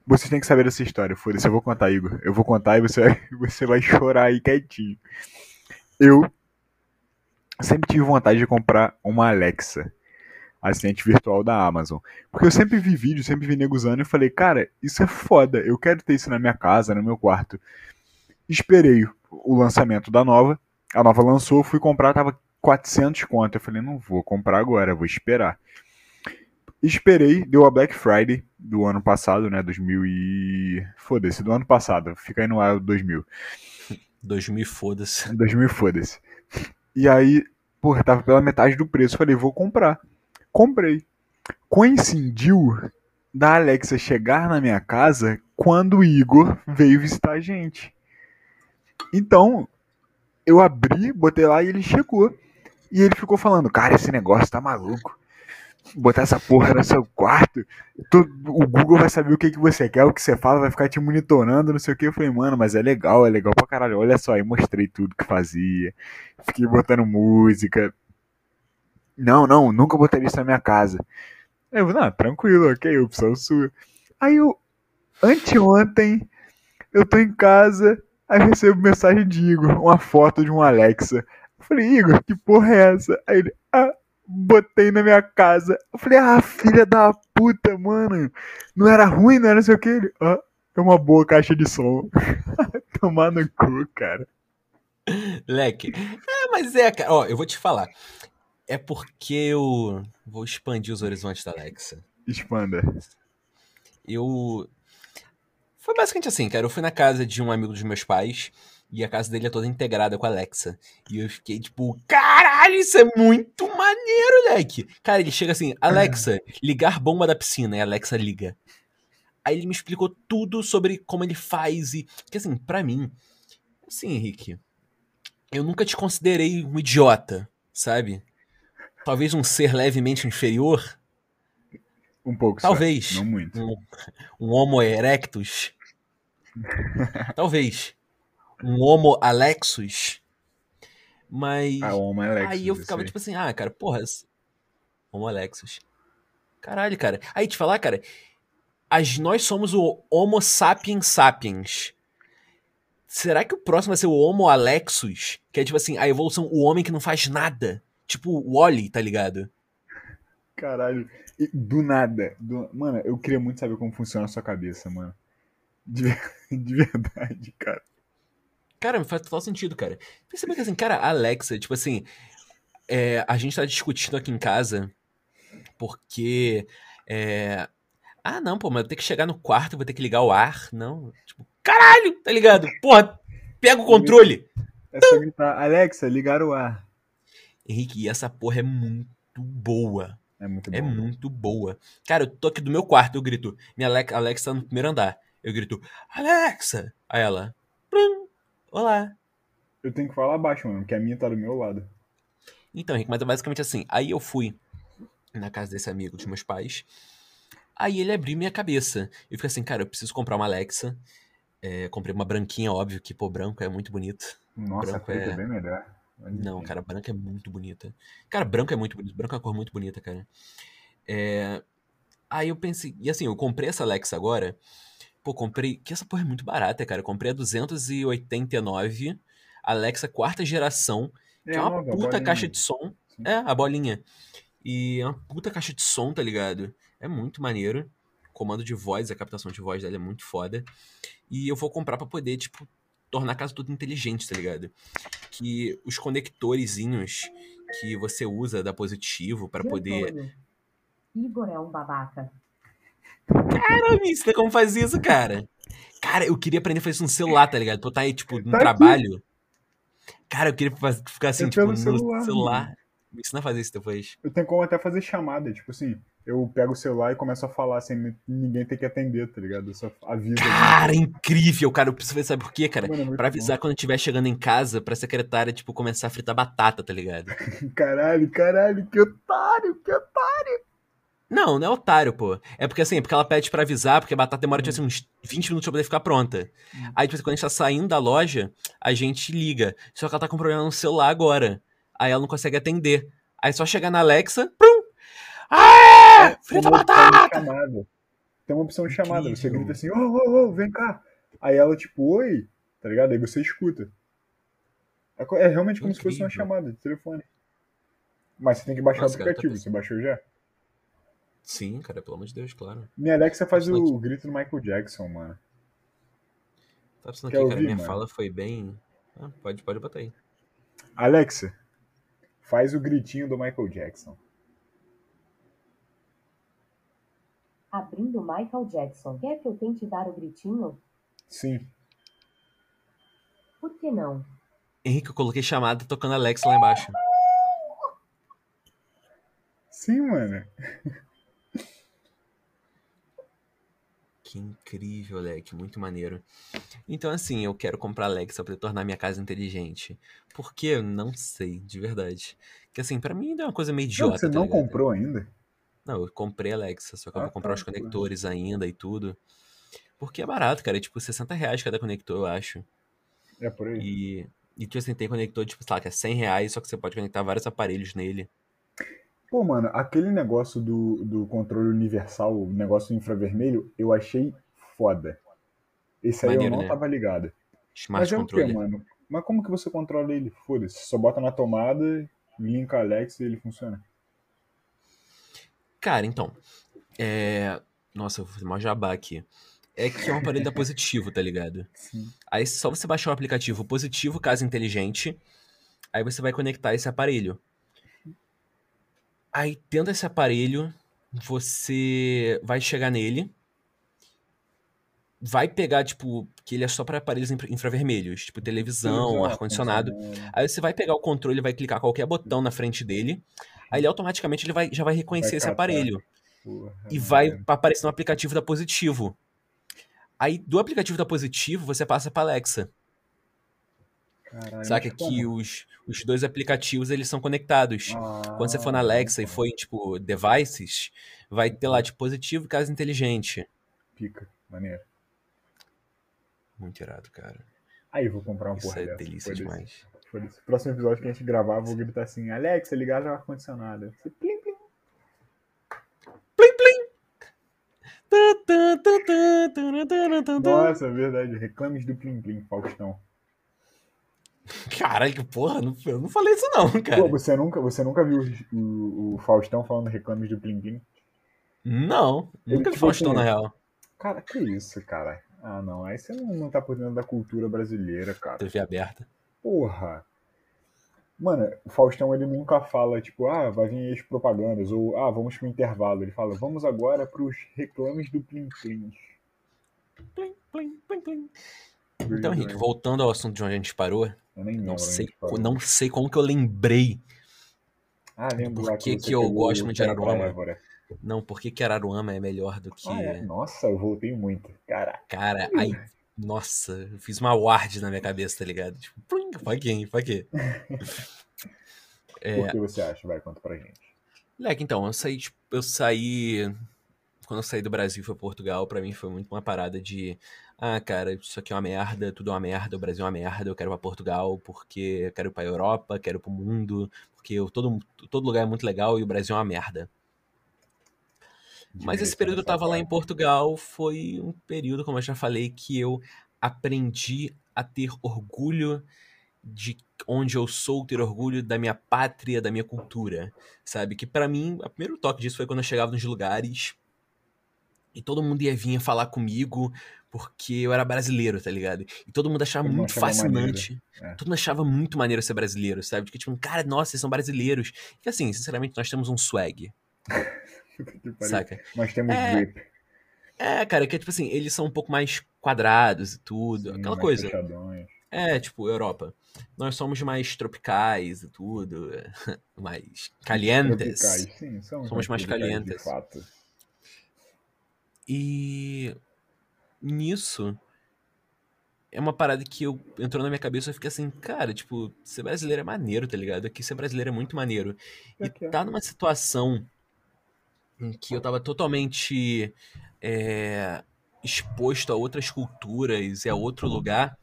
vocês têm que saber essa história. Foda-se, eu vou contar, Igor. Eu vou contar e você, você vai chorar aí quietinho. Eu sempre tive vontade de comprar uma Alexa, assistente virtual da Amazon. Porque eu sempre vi vídeo, sempre vi nego usando e falei, cara, isso é foda. Eu quero ter isso na minha casa, no meu quarto. Esperei o lançamento da nova. A nova lançou, fui comprar, tava 400 conto. Eu falei, não vou comprar agora, vou esperar. Esperei, deu a Black Friday do ano passado, né? 2000 e... Foda-se, do ano passado. Fica aí no ar 2000. 2000 foda-se. 2000 foda-se. E aí, porra, tava pela metade do preço. Falei, vou comprar. Comprei. Coincidiu da Alexa chegar na minha casa quando o Igor veio visitar a gente. Então, eu abri, botei lá e ele chegou. E ele ficou falando, cara, esse negócio tá maluco. Botar essa porra no seu quarto, o Google vai saber o que, que você quer, o que você fala, vai ficar te monitorando, não sei o que. Eu falei, mano, mas é legal, é legal pra caralho. Olha só, aí mostrei tudo que fazia. Fiquei botando música. Não, não, nunca botaria isso na minha casa. Eu falei, não, tranquilo, ok, opção sua. Aí eu, anteontem, eu tô em casa, aí eu recebo mensagem de Igor, uma foto de um Alexa. Eu falei, Igor, que porra é essa? Aí ele, ah, botei na minha casa. Eu falei, ah, filha da puta, mano. Não era ruim, não era não sei o que. Ele, ah, é uma boa caixa de som. Tomar no cu, cara. Leque. É, mas é, cara. Ó, eu vou te falar. É porque eu vou expandir os horizontes da Alexa. Expanda. Eu. Foi basicamente assim, cara. Eu fui na casa de um amigo dos meus pais e a casa dele é toda integrada com a Alexa. E eu fiquei tipo, caralho, isso é muito maneiro, leque. Cara, ele chega assim, Alexa, ligar bomba da piscina. E a Alexa liga. Aí ele me explicou tudo sobre como ele faz e. Que assim, pra mim. Assim, Henrique. Eu nunca te considerei um idiota, sabe? Talvez um ser levemente inferior. Um pouco. Talvez. Não muito. Um, um Homo erectus. Talvez. Um Homo Alexus. Mas. Ah, Homo Alexa. aí eu ficava aí. tipo assim, ah, cara, porra. Homo Alexus. Caralho, cara. Aí te falar, cara. As, nós somos o Homo sapiens sapiens. Será que o próximo vai ser o Homo Alexus? Que é tipo assim, a evolução, o homem que não faz nada. Tipo o Wally, tá ligado? Caralho. Do nada. do- Mano, eu queria muito saber como funciona a sua cabeça, mano. De, de verdade, cara. Cara, faz total sentido, cara. Perceba que assim, cara, a Alexa, tipo assim, é, a gente tá discutindo aqui em casa porque. É... Ah, não, pô, mas eu tenho que chegar no quarto, vou ter que ligar o ar. Não. Tipo, caralho, tá ligado? Porra, pega o controle. É só gritar, Alexa, ligar o ar. Henrique, e essa porra é muito boa. É muito. É muito boa. Cara, eu tô aqui do meu quarto, eu grito. Minha Alexa, Alexa tá no primeiro andar. Eu grito, Alexa! Aí ela, Plum, olá. Eu tenho que falar baixo, mano, porque a minha tá do meu lado. Então, Henrique, mas é basicamente assim. Aí eu fui na casa desse amigo dos meus pais. Aí ele abriu minha cabeça. Eu fiquei assim, cara, eu preciso comprar uma Alexa. É, comprei uma branquinha, óbvio, que, pô, branco é muito bonito. Nossa, Branco a preta é- é bem melhor. Não, cara, branca é muito bonita. Cara, branco é muito bonito. Branco é uma cor muito bonita, cara. É, Aí eu pensei. E assim, eu comprei essa Alexa agora. Pô, comprei. Que essa porra é muito barata, cara. Eu comprei a 289. Alexa quarta geração. Que é uma nova, puta bolinha. caixa de som. Sim. É, a bolinha. E é uma puta caixa de som, tá ligado? É muito maneiro. Comando de voz, a captação de voz dela é muito foda. E eu vou comprar pra poder, tipo, tornar a casa tudo inteligente, tá ligado? Que os conectorezinhos que você usa da positivo pra poder. Igor é um babaca. Caramba, isso tem como fazer isso, cara? Cara, eu queria aprender a fazer isso no celular, tá ligado? Pra eu estar aí, tipo, no Tá aqui. trabalho. Cara, eu queria faz- ficar assim, É tipo, no celular, celular. Me ensina a fazer isso depois. Eu tenho como até fazer chamada, tipo assim, eu pego o celular e começo a falar sem ninguém ter que atender, tá ligado? Eu só aviso. Cara, incrível, cara. Eu preciso ver, sabe por quê, cara? Mano, é Pra avisar quando eu estiver chegando em casa, pra secretária, tipo, começar a fritar batata, tá ligado? bom. Caralho, caralho, que otário, que otário. Não, não é otário, pô. É porque assim, é porque ela pede pra avisar, porque a batata demora, tipo assim, uns 20 minutos pra poder ficar pronta. Aí, tipo assim, quando a gente tá saindo da loja, a gente liga. Só que ela tá com problema no celular agora. Aí ela não consegue atender. Aí só chegar na Alexa, prum! Ah! Frita de batata! Tem uma opção de chamada. Você Incrível. grita assim, ô, ô, ô, vem cá. Aí ela, tipo, oi, tá ligado? Aí você escuta. É, é realmente como se fosse uma Incrível. chamada de telefone. Mas você tem que baixar Nossa, o cara, tá aplicativo. Você baixou já? Sim, cara, pelo amor de Deus, claro. Minha Alexa faz o grito do Michael Jackson, mano. Tá pensando Quer aqui, cara, ouvir, minha mano? fala foi bem. Ah, pode, pode botar aí. Alexa, faz o gritinho do Michael Jackson. Abrindo Michael Jackson. Quer que eu tente dar o gritinho? Sim. Por que não? Henrique, eu coloquei chamada tocando Alexa lá embaixo. Sim, mano. Que incrível, Alec, muito maneiro. Então, assim, eu quero comprar Alexa pra tornar minha casa inteligente. Por quê? Eu Não sei, de verdade. Que assim, pra mim ainda é uma coisa meio Não, idiota. você tá não ligado? comprou ainda? Não, eu comprei Alexa, só que eu Ah, vou comprar tá, os conectores ainda e tudo. Porque é barato, cara. É tipo 60 reais cada conector, eu acho. É por aí. E, e tipo assim, tem conector, tipo, sei lá, que é 100 reais, só que você pode conectar vários aparelhos nele. Pô, mano, aquele negócio do, do controle universal, o negócio infravermelho, eu achei foda. Esse aí Maneiro, eu não né? tava ligado. Smart Mas é controle. o quê, mano? Mas como que você controla ele? Foda-se. Só bota na tomada, linka a Alexa e ele funciona. Cara, então. É. Nossa, eu vou fazer mó jabá aqui. É que é um aparelho da positivo, tá ligado? Sim. Aí só você baixar o aplicativo Positivo Casa Inteligente, aí você vai conectar esse aparelho. Aí dentro desse aparelho, você vai chegar nele, vai pegar, tipo, que ele é só para aparelhos infra- infravermelhos, tipo televisão, ar-condicionado. ar-condicionado. Aí você vai pegar o controle, vai clicar qualquer botão na frente dele, aí ele automaticamente ele vai, já vai reconhecer Vai esse aparelho Porra, e vai mano. aparecer no aplicativo da Positivo. Aí do aplicativo da Positivo você passa para Alexa. Caralho, Saca mas que como? os, os dois aplicativos eles são conectados. Ah, Quando você for na Alexa e for em tipo devices, vai ter lá dispositivo e casa inteligente. Pica, maneiro. Muito irado, cara. Aí eu vou comprar uma Isso porra é delícia foda-se. Demais. Foda-se. Próximo episódio que a gente gravar, eu vou gritar assim, Alexa, ligar o ar-condicionado. Você, plim, plim. Nossa, é verdade. Reclames do Plim Plim, Faustão. Caralho, que porra, não, eu não falei isso não, cara. Pô, você nunca, você nunca viu o, o Faustão falando reclames do Plim Plim? Não, Ele, nunca vi tipo Faustão assim, na real. Cara, que isso, cara. Ah, não. Aí você não, não tá por dentro da cultura brasileira, cara. TV aberta. Porra. Mano, o Faustão ele nunca fala, tipo, ah, vai vir as propagandas, ou ah, vamos pro intervalo. Ele fala, vamos agora pros reclames do Plim Plim. Plim, plim, plim, plim. Então, Henrique, voltando ao assunto de onde a gente parou, Eu nem lembro não sei, parou. não sei como que eu lembrei. Ah, lembro por que que eu gosto muito de Araruama. Não, por que que Araruama é melhor do que. Ah, é? Nossa, eu voltei muito. Caraca. Cara, aí. Nossa, eu fiz uma ward na minha cabeça, tá ligado? Tipo, plim, pra quem? Pra quê? É, Por que você acha? Vai, conta pra gente. Leque, então, eu saí, tipo, eu saí. Quando eu saí do Brasil e pra Portugal, pra mim foi muito uma parada de. Ah, cara, isso aqui é uma merda, tudo é uma merda, o Brasil é uma merda, eu quero ir pra Portugal porque eu quero ir pra Europa, quero ir pro mundo, porque eu- todo, todo lugar é muito legal e o Brasil é uma merda. Mas esse período que eu tava lá em Portugal foi um período, como eu já falei, que eu aprendi a ter orgulho de onde eu sou, ter orgulho da minha pátria, da minha cultura, sabe? Que pra mim, o primeiro toque disso foi quando eu chegava nos lugares e todo mundo ia vir falar comigo porque eu era brasileiro, tá ligado? E todo mundo achava Todo muito achava fascinante. É. Todo mundo achava muito maneiro ser brasileiro, sabe? Porque tipo, cara, nossa, vocês são brasileiros. E assim, sinceramente, nós temos um swag. saca? Nós temos É. É, cara, que é tipo assim, eles são um pouco mais quadrados e tudo, sim, aquela coisa. fechadões. É, tipo, Europa. Nós somos mais tropicais e tudo, mais calientes. Tropicais, sim, são Somos mais calientes. De fato. E nisso é uma parada que eu entrou na minha cabeça e eu fiquei assim, cara, tipo, ser brasileiro é maneiro, tá ligado? Aqui ser brasileiro é muito maneiro. E tá numa situação em que eu tava totalmente é, exposto a outras culturas e a outro lugar,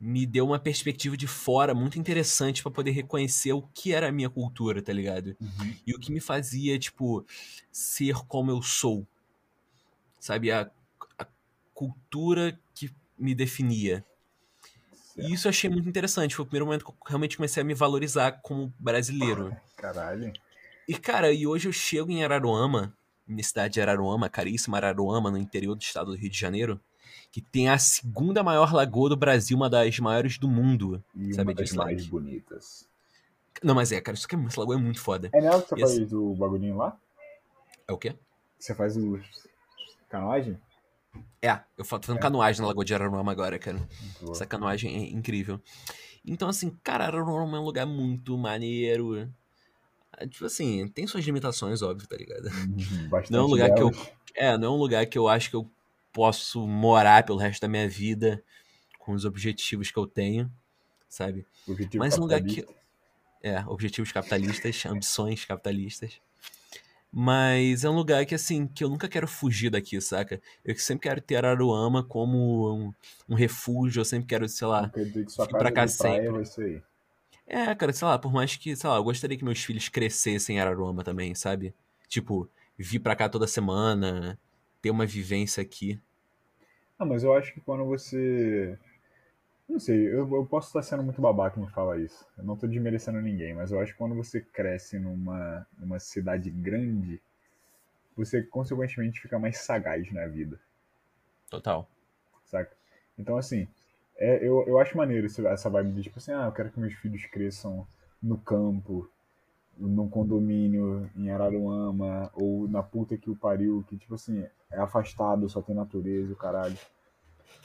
me deu uma perspectiva de fora muito interessante pra poder reconhecer o que era a minha cultura, tá ligado? Uhum. E o que me fazia, tipo, ser como eu sou. Sabe? A, a cultura que me definia. E isso eu achei muito interessante. Foi o primeiro momento que eu realmente comecei a me valorizar como brasileiro. Caralho. E, cara, e hoje eu chego em Araruama, minha cidade de Araruama, caríssima Araruama, no interior do estado do Rio de Janeiro, que tem a segunda maior lagoa do Brasil, uma das maiores do mundo. E Sabe uma das mais bonitas. Não, mas é, cara, isso aqui, é- essa lagoa é muito foda. É nela que você faz o bagulhinho lá? É o quê? Você faz o canoagem? É, eu tô fazendo canoagem na Lagoa de Araruama agora, cara. Boa. Essa canoagem é incrível. Então, assim, cara, Araruama é um lugar muito maneiro. Ah, Tipo assim, tem suas limitações, óbvio, tá ligado? Uhum, Bastante Não é um lugar que eu. delas. É, não é um lugar que eu acho que eu posso morar pelo resto da minha vida com os objetivos que eu tenho, sabe? Objetivo Mas um lugar que-. É, objetivos capitalistas, ambições capitalistas. Mas é um lugar que, assim, que eu nunca quero fugir daqui, saca? Eu sempre quero ter Araruama como um, um refúgio, eu sempre quero, sei lá. Que Vim pra casa cá praia sempre. vai ser aí. É, cara, sei lá, por mais que, sei lá, eu gostaria que meus filhos crescessem em Araruama também, sabe? Tipo, vir pra cá toda semana, ter uma vivência aqui. Ah, mas eu acho que quando você. Não sei, eu, eu posso estar sendo muito babaca em falar isso. Eu não tô desmerecendo ninguém, mas eu acho que quando você cresce numa, numa cidade grande, você consequentemente fica mais sagaz na vida, Total. saca? Então, assim, é, eu, eu acho maneiro essa vibe de tipo assim, ah, eu quero que meus filhos cresçam no campo, num condomínio em Araruama, ou na puta que o pariu, que tipo assim, é afastado, só tem natureza o caralho.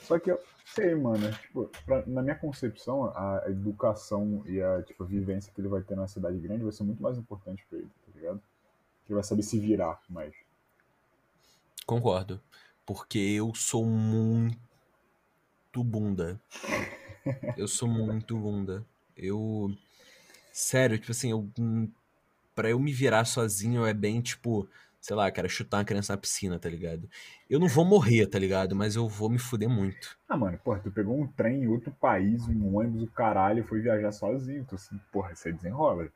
Só que eu sei, mano, tipo, pra- na minha concepção, a educação e a tipo, vivência que ele vai ter na cidade grande vai ser muito mais importante pra ele, tá ligado? Que ele vai saber se virar mais. Concordo. Porque eu sou muito bunda. Eu sou muito bunda. Eu. Sério, tipo assim, eu. Pra eu me virar sozinho é bem tipo. Sei lá, cara, chutar uma criança na piscina, tá ligado? Eu não vou morrer, tá ligado? Mas eu vou me fuder muito. Ah, mano, porra, tu pegou um trem em outro país, um ônibus, o caralho, foi viajar sozinho. Tu assim, porra, você desenrola.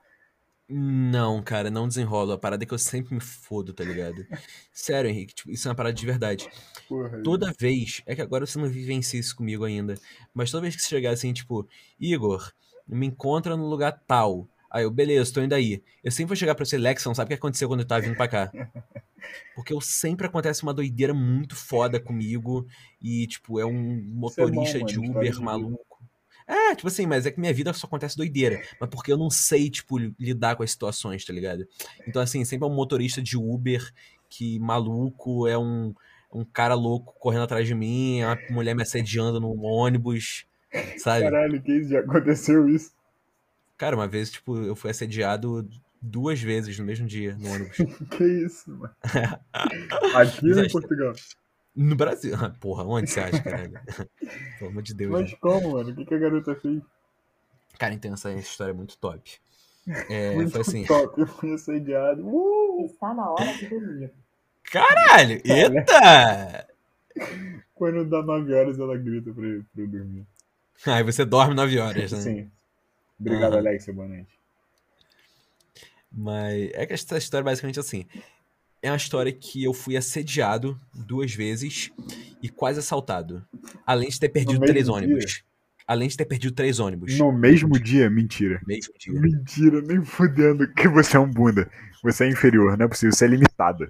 Não, cara, não desenrola. A parada é que eu sempre me fodo, tá ligado? Sério, Henrique, tipo, isso é uma parada de verdade. Porra, Toda vez, é que agora você não vivencia isso comigo ainda, mas toda vez que você chegar assim, tipo, Igor, me encontra no lugar tal. Aí eu, beleza, tô indo aí. Eu sempre vou chegar pra você, Lex, você não sabe o que aconteceu quando eu tava vindo pra cá. Porque eu sempre acontece uma doideira muito foda comigo e, tipo, é um Isso é bom, motorista de história Uber maluco. É, tipo assim, mas é que minha vida só acontece doideira. Mas porque eu não sei, tipo, lidar com as situações, tá ligado? Então, assim, sempre é um motorista de Uber que maluco, é um, um cara louco correndo atrás de mim, é uma mulher me assediando num ônibus, sabe? Caralho, que isso? Já aconteceu isso? Cara, uma vez, tipo, eu fui assediado duas vezes no mesmo dia no ônibus. Que isso, mano? Aqui ou em Mas- Portugal? No Brasil. Ah, Porra, onde você acha, caralho? Pelo amor de Deus. Mas né? como, mano? O que, que a garota fez? Cara, então essa história é muito top. É, Muito foi assim. top, eu fui assediado. Uh! Está na hora de dormir. Caralho! Eita! Quando dá 9 horas, ela grita pra eu, pra eu dormir. Aí você dorme 9 horas, né? Sim. Obrigado, Aham. Alexia. Boa noite. Mas é que essa história é basicamente assim. É uma história que eu fui assediado duas vezes e quase assaltado. Além de ter perdido três dia? ônibus. Além de ter perdido três ônibus. No mesmo dia? Mentira. Mesmo dia. Mentira, nem fudendo que você é um bunda. Você é inferior, não é possível, você é limitado.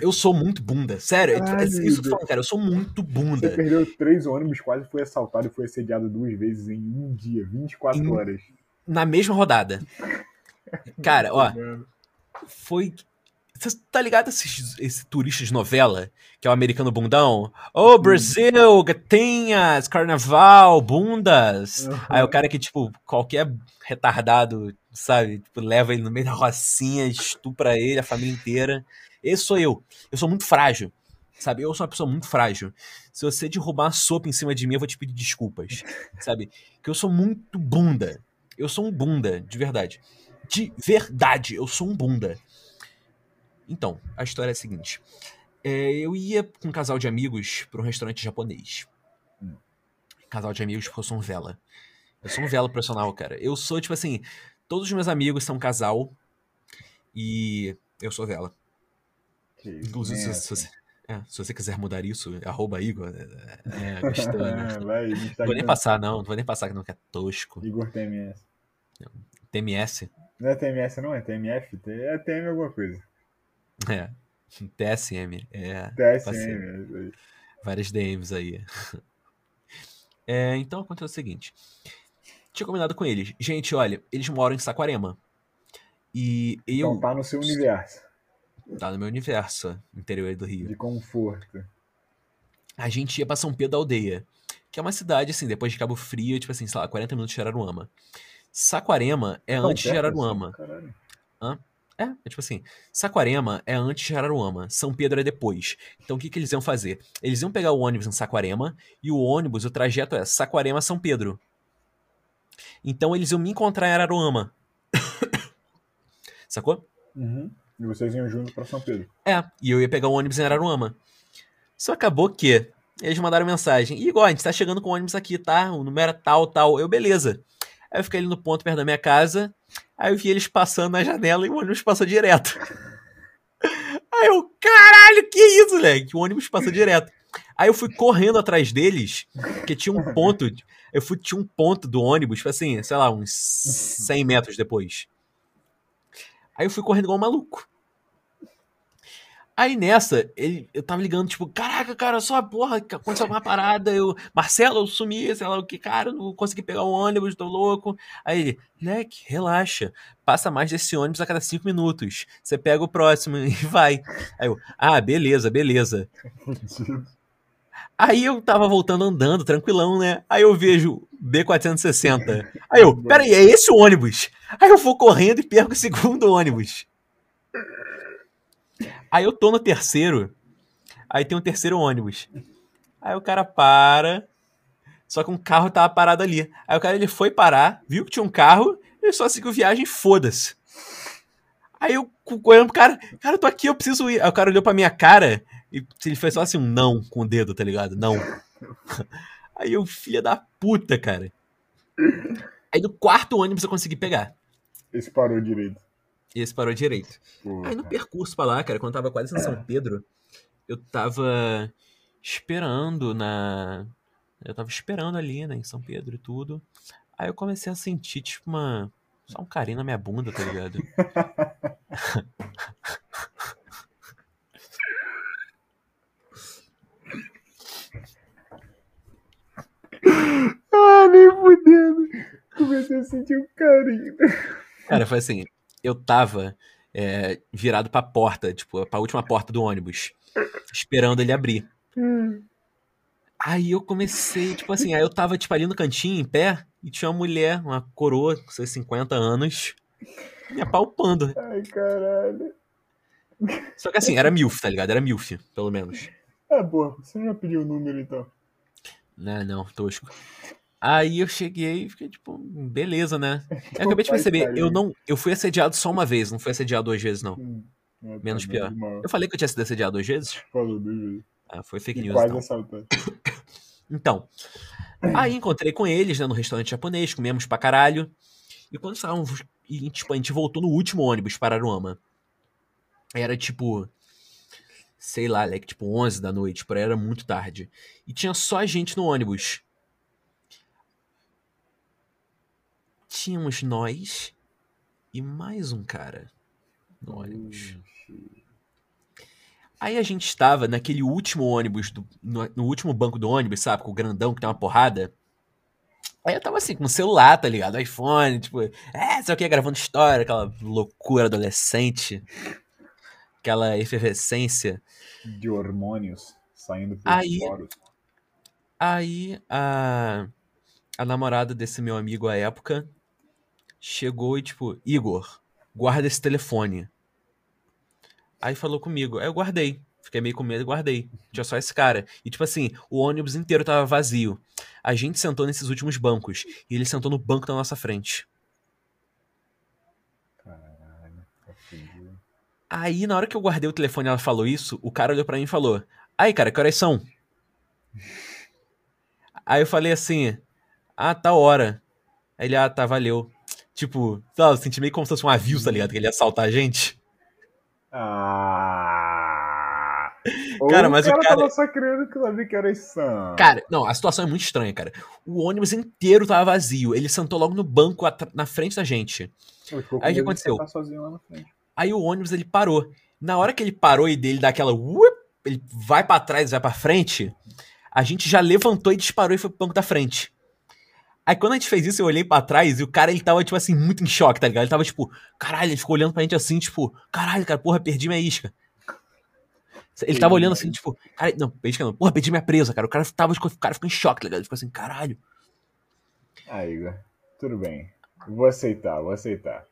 Eu sou muito bunda. Sério, é- é isso que eu tô falando, cara. Eu sou muito Você bunda. perdeu três ônibus, quase foi assaltado e foi assediado duas vezes em um dia, 24 Em- horas. Na mesma rodada. Cara, ó, foi. Você tá ligado esses, esse turista de novela? Que é o americano bundão? Ô, Brasil, gatinhas, carnaval, bundas. Uhum. Aí o cara que, tipo, qualquer retardado, sabe? Tipo, leva ele no meio da rocinha, estupra ele, a família inteira. Esse sou eu. Eu sou muito frágil. Sabe? Eu sou uma pessoa muito frágil. Se você derrubar sopa em cima de mim, eu vou te pedir desculpas. Sabe? Que eu sou muito bunda. Eu sou um bunda, de verdade. De verdade, eu sou um bunda. Então, a história é a seguinte. É, eu ia com um casal de amigos para um restaurante japonês. Hum. Casal de amigos porque eu sou um vela. Eu sou um vela profissional, cara. Eu sou, tipo assim, todos os meus amigos são casal e eu sou vela. Que Inclusive, se, se você, é, se você quiser mudar isso, arroba Igor. É, é gostei, né? Vai, Não vou nem passar, não. Não vou nem passar, que não que é tosco. Igor TMS. TMS. Não é TMS, não? É TMF? É TM alguma coisa. É. TSM. É. TSM. Passei. é. Várias DMs aí. É, então aconteceu o seguinte. Tinha combinado com eles. Gente, olha, eles moram em Saquarema. E eu. Então tá no seu universo Tá no meu universo, interior do Rio. de conforto. A gente ia pra São Pedro da Aldeia. Que é uma cidade, assim, depois de Cabo Frio, tipo assim, sei lá, 40 minutos de Araruama. Saquarema é Tão antes de perto Araruama. assim? Caralho. É, é tipo assim, Saquarema é antes de Araruama, São Pedro é depois. Então o que, que eles iam fazer? Eles iam pegar o ônibus em Saquarema e o ônibus, o trajeto é Saquarema-São Pedro. Então eles iam me encontrar em Araruama. Sacou? Uhum. E vocês iam juntos pra São Pedro. É, e eu ia pegar o ônibus em Araruama. Só acabou que eles mandaram mensagem. Igor, a gente tá chegando com o ônibus aqui, tá? O número é tal, tal. Eu, beleza. Aí eu fiquei ali no ponto perto da minha casa. Aí eu vi eles passando na janela e o ônibus passou direto. Aí eu, caralho, que isso, moleque? O ônibus passou direto. Aí eu fui correndo atrás deles, porque tinha um ponto. Eu fui, tinha um ponto do ônibus, assim, sei lá, uns 100 metros depois. Aí eu fui correndo igual um maluco. Aí nessa, ele, eu tava ligando, tipo, caraca, cara, só porra, aconteceu uma parada, eu, Marcelo, eu sumi, sei lá o que, cara, não consegui pegar o ônibus, tô louco. Aí ele, leque, relaxa, passa mais desse ônibus a cada cinco minutos, você pega o próximo e vai. Aí eu, ah, beleza, beleza. Aí eu tava voltando andando, tranquilão, né? Aí eu vejo B460. Aí eu, peraí, é esse o ônibus? Aí eu vou correndo e perco o segundo ônibus. Aí eu tô no terceiro. Aí tem um terceiro ônibus. Aí o cara para. Só que um carro tava parado ali. Aí o cara ele foi parar, viu que tinha um carro, e só seguiu viagem, foda-se. Aí eu olhando pro cara, cara, eu tô aqui, eu preciso ir. Aí o cara olhou pra minha cara e ele fez só assim um não com o dedo, tá ligado? Não. Aí eu, filha da puta, cara. Aí no quarto ônibus eu consegui pegar. Esse parou direito. E esse parou direito. Uhum. Aí no percurso pra lá, cara, quando eu tava quase em São é. Pedro, eu tava esperando na. Eu tava esperando ali, né, em São Pedro e tudo. Aí eu comecei a sentir, tipo, uma. Só um carinho na minha bunda, tá ligado? ah, nem fudendo. Comecei a sentir um carinho. Cara, foi assim eu tava é, virado pra porta, tipo, pra última porta do ônibus, esperando ele abrir. Aí eu comecei, tipo assim, aí eu tava, tipo, ali no cantinho, em pé, e tinha uma mulher, uma coroa, com seus 50 anos, me apalpando. Ai, caralho. Só que assim, era MILF, tá ligado? Era MILF, pelo menos. É, boa. Você já pediu o número, então. Não, não, tosco. Aí eu cheguei e fiquei tipo, beleza, né? Eu acabei de perceber, eu não, eu fui assediado só uma vez, não fui assediado duas vezes, não. Hum. É, tá Menos pior. mal. Eu falei que eu tinha sido assediado duas vezes? Falou duas vezes. Ah, foi fake E news, quase então. Então, aí encontrei com eles, né, no restaurante japonês, comemos pra caralho. E quando estávamos, e, tipo, a gente voltou no último ônibus para Aruama. Era tipo, sei lá, like, tipo 11 da noite, por aí era muito tarde. E tinha só gente no ônibus. Tínhamos nós e mais um cara no ônibus. Aí a gente estava naquele último ônibus, do- no, no último banco do ônibus, sabe? Com o grandão que tem uma porrada. Aí eu tava assim, com o celular, tá ligado? iPhone, tipo, é, sei o que, gravando história, aquela loucura adolescente. Aquela efervescência. De hormônios saindo por Aí- poros. Aí a, a namorada desse meu amigo à época chegou e, tipo, Igor, guarda esse telefone. Aí falou comigo. Aí eu guardei. Fiquei meio com medo e guardei. Tinha só esse cara. E, tipo assim, o ônibus inteiro tava vazio. A gente sentou nesses últimos bancos. E ele sentou no banco da nossa frente. Caralho. Aí, na hora que eu guardei o telefone e ela falou isso, o cara olhou pra mim e falou: Aí, cara, que horas são? Aí eu falei assim: Ah, tá hora. Aí ele, ah, tá, valeu. Tipo, sei lá, eu senti meio como se fosse um aviso, tá ligado? Que ele ia assaltar a gente. Ah! Cara, mas o o cara cara- tava só querendo que sabia que era isso. Cara, não, a situação é muito estranha, cara. O ônibus inteiro tava vazio. Ele sentou logo no banco na frente da gente. Aí o que aconteceu? Aí o ônibus ele parou. Na hora que ele parou e dele dá aquela. Uip, ele vai pra trás, vai pra frente. A gente já levantou e disparou e foi pro banco da frente. Aí quando a gente fez isso, eu olhei pra trás e o cara ele tava, tipo assim, muito em choque, tá ligado? Ele tava tipo, caralho, ele ficou olhando pra gente assim, tipo, caralho, cara, porra, perdi minha isca. Ele tava olhando assim, tipo, cara, não, isca não, porra, perdi minha presa, cara. O cara tava, o cara ficou em choque, tá ligado? Ele ficou assim, caralho. Ah, Igor, tudo bem. Vou aceitar, vou aceitar.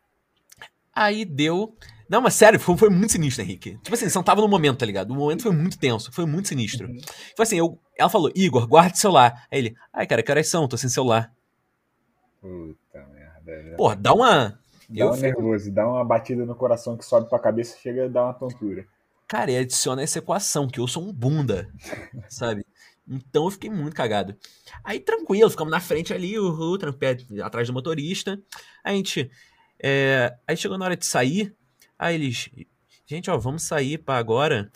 Aí deu. Não, mas sério, foi, foi muito sinistro, Henrique. Tipo assim, você não tava no momento, tá ligado? O momento foi muito tenso, foi muito sinistro. Uhum. Foi assim, eu, ela falou, Igor, guarda o celular. Aí ele, ai, cara, que horas são? Tô sem celular. Puta merda. Porra, dá uma. dá eu um fico- nervoso, dá uma batida no coração que sobe pra cabeça e chega a dar uma tontura. Cara, e adiciona essa equação, que eu sou um bunda, sabe? Então eu fiquei muito cagado. Aí tranquilo, ficamos na frente ali, uhul, atrás do motorista. Aí a gente. é, aí chegou na hora de sair. Aí eles. Gente, ó, vamos sair pra agora.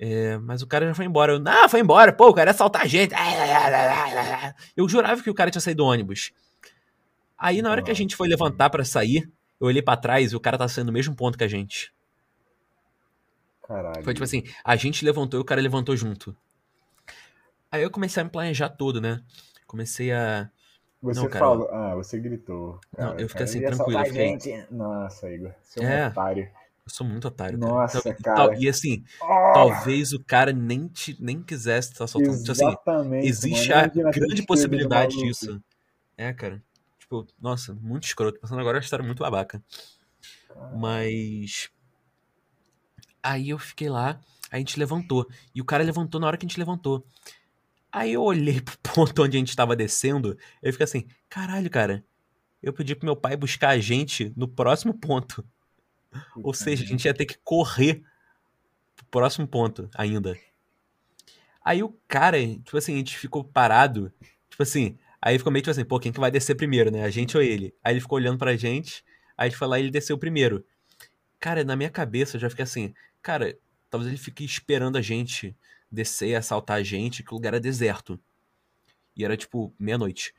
É, mas o cara já foi embora. Eu, não, foi embora, pô, o cara ia assaltar a gente. Eu jurava que o cara tinha saído do ônibus. Aí na hora que a gente foi levantar pra sair, eu olhei pra trás e o cara tá saindo no mesmo ponto que a gente. Caralho. Foi tipo assim, a gente levantou e o cara levantou junto. Aí eu comecei a me planejar todo, né? Comecei a. Você Não, cara, falou. Ah, você gritou. Não, cara, eu fiquei cara, assim, tranquilo, eu fiquei- gente. Nossa, Igor. Você é um É. otário. Eu sou muito otário, Nossa, cara. Então, cara. tal- E assim, Oh, talvez o cara nem, te, nem quisesse estar soltando. Tipo assim, Exatamente. existe mano. a grande possibilidade disso. É, cara. Tipo, nossa, muito escroto. Passando agora é uma história muito babaca. Mas. Aí eu fiquei lá, a gente levantou. E o cara levantou na hora que a gente levantou. Aí eu olhei pro ponto onde a gente tava descendo. Eu fiquei assim: caralho, cara. Eu pedi pro meu pai buscar a gente no próximo ponto. Ou seja, a gente ia ter que correr pro próximo ponto ainda. Aí o cara, tipo assim, a gente ficou parado. Tipo assim, aí ficou meio tipo assim, pô, quem que vai descer primeiro, né? A gente ou ele? Aí ele ficou olhando pra gente. Aí a gente foi lá e ele desceu primeiro. Cara, na minha cabeça eu já fiquei assim, cara, talvez ele fique esperando a gente descer, assaltar a gente, que o lugar era deserto. E era tipo meia-noite.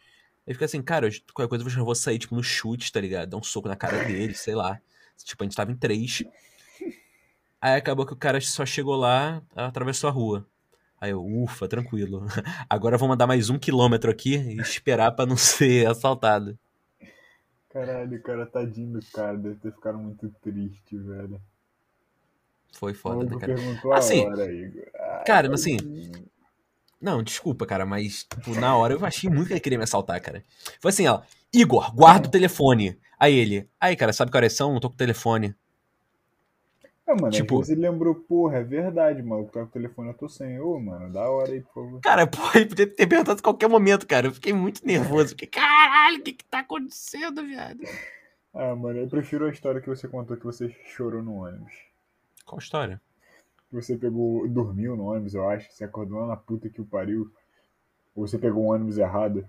Aí fica assim, cara, qualquer coisa eu vou sair, tipo, no chute, tá ligado? Dar um soco na cara dele, sei lá. Tipo, a gente tava em três. Aí acabou que o cara só chegou lá, atravessou a rua. Aí eu, ufa, tranquilo. Agora eu vou mandar mais um quilômetro aqui e esperar pra não ser assaltado. Caralho, cara, tadinho do cara, deve ter ficado muito triste, velho. Foi O foda, né, cara? Assim. Ai, cara, assim, tadinho. Não, desculpa, cara, mas tipo, na hora eu achei muito que ele queria me assaltar, cara. Foi assim, ó. Igor, guarda o telefone. Aí ele, aí, cara, sabe que horas são? Não tô com o telefone. Ah, mano, tipo- ele lembrou, porra, é verdade, mano, tá com o telefone, eu tô sem. Ô, mano, da hora aí, por favor. Cara, pô, ele podia ter perguntado a qualquer momento, cara. Eu fiquei muito nervoso. Fiquei, caralho, o que que tá acontecendo, viado? Ah, mano, eu prefiro a história que você contou que você chorou no ônibus. Qual história? Você pegou, dormiu no ônibus, eu acho, você acordou lá na puta que o pariu. Ou você pegou o ônibus errado.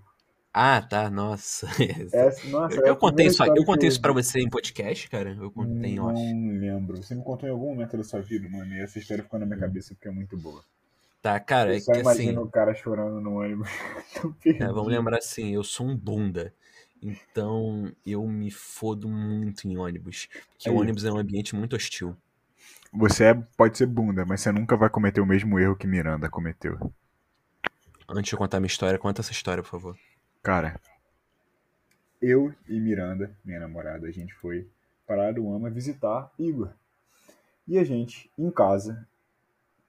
Ah, tá, nossa. Essa, nossa, eu, é eu a contei isso, eu contei isso pra você em podcast, cara? Eu contei, eu Não acho. lembro. Você me contou em algum momento da sua vida, mano, e essa história ficou na minha cabeça porque é muito boa. Tá, cara, Eu é só que assim. imagino o cara chorando no ônibus. É, vamos lembrar assim, eu sou um bunda. Então eu me fodo muito em ônibus. Porque o Aí. ônibus é um ambiente muito hostil. Você é- pode ser bunda, mas você nunca vai cometer o mesmo erro que Miranda cometeu. Antes de eu contar minha história, conta essa história, por favor. Cara, eu e Miranda, minha namorada, a gente foi para Aruama visitar Igor. E a gente, em casa,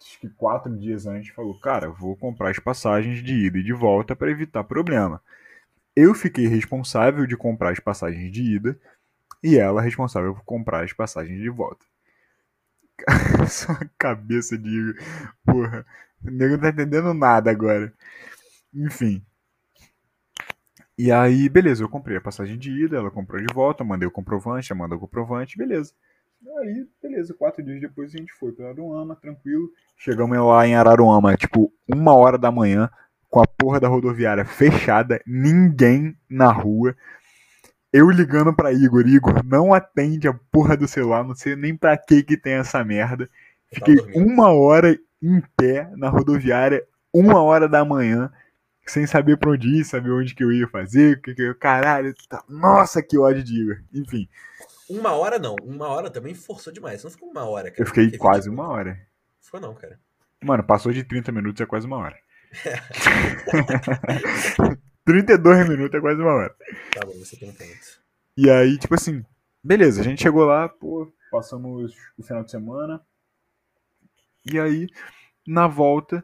acho que quatro dias antes, falou: Cara, vou comprar as passagens de ida e de volta para evitar problema. Eu fiquei responsável de comprar as passagens de ida e ela responsável por comprar as passagens de volta. Só a cabeça de Igor. Porra, o nego não tá entendendo nada agora. Enfim. E aí, beleza, eu comprei a passagem de ida, ela comprou de volta, mandei o comprovante, ela mandou o comprovante, beleza. Aí, beleza, quatro dias depois a gente foi para Araruama, tranquilo. Chegamos lá em Araruama, tipo, uma hora da manhã, com a porra da rodoviária fechada, ninguém na rua. Eu ligando pra Igor, Igor, não atende a porra do celular, não sei nem pra que que tem essa merda. Fiquei uma hora em pé na rodoviária, uma hora da manhã, sem saber pra onde ir, saber onde que eu ia fazer, que que eu, caralho, tá- nossa, que ódio de Igor. Enfim, Uma hora não, uma hora também forçou demais. Não ficou uma hora, cara. eu fiquei quase 20 uma hora. Ficou não, cara. Mano, passou de 30 minutos é quase uma hora. 32 minutos é quase uma hora. Tá bom, você tem um ponto. E aí, tipo assim, beleza, a gente chegou lá, pô, passamos o final de semana. E aí, na volta,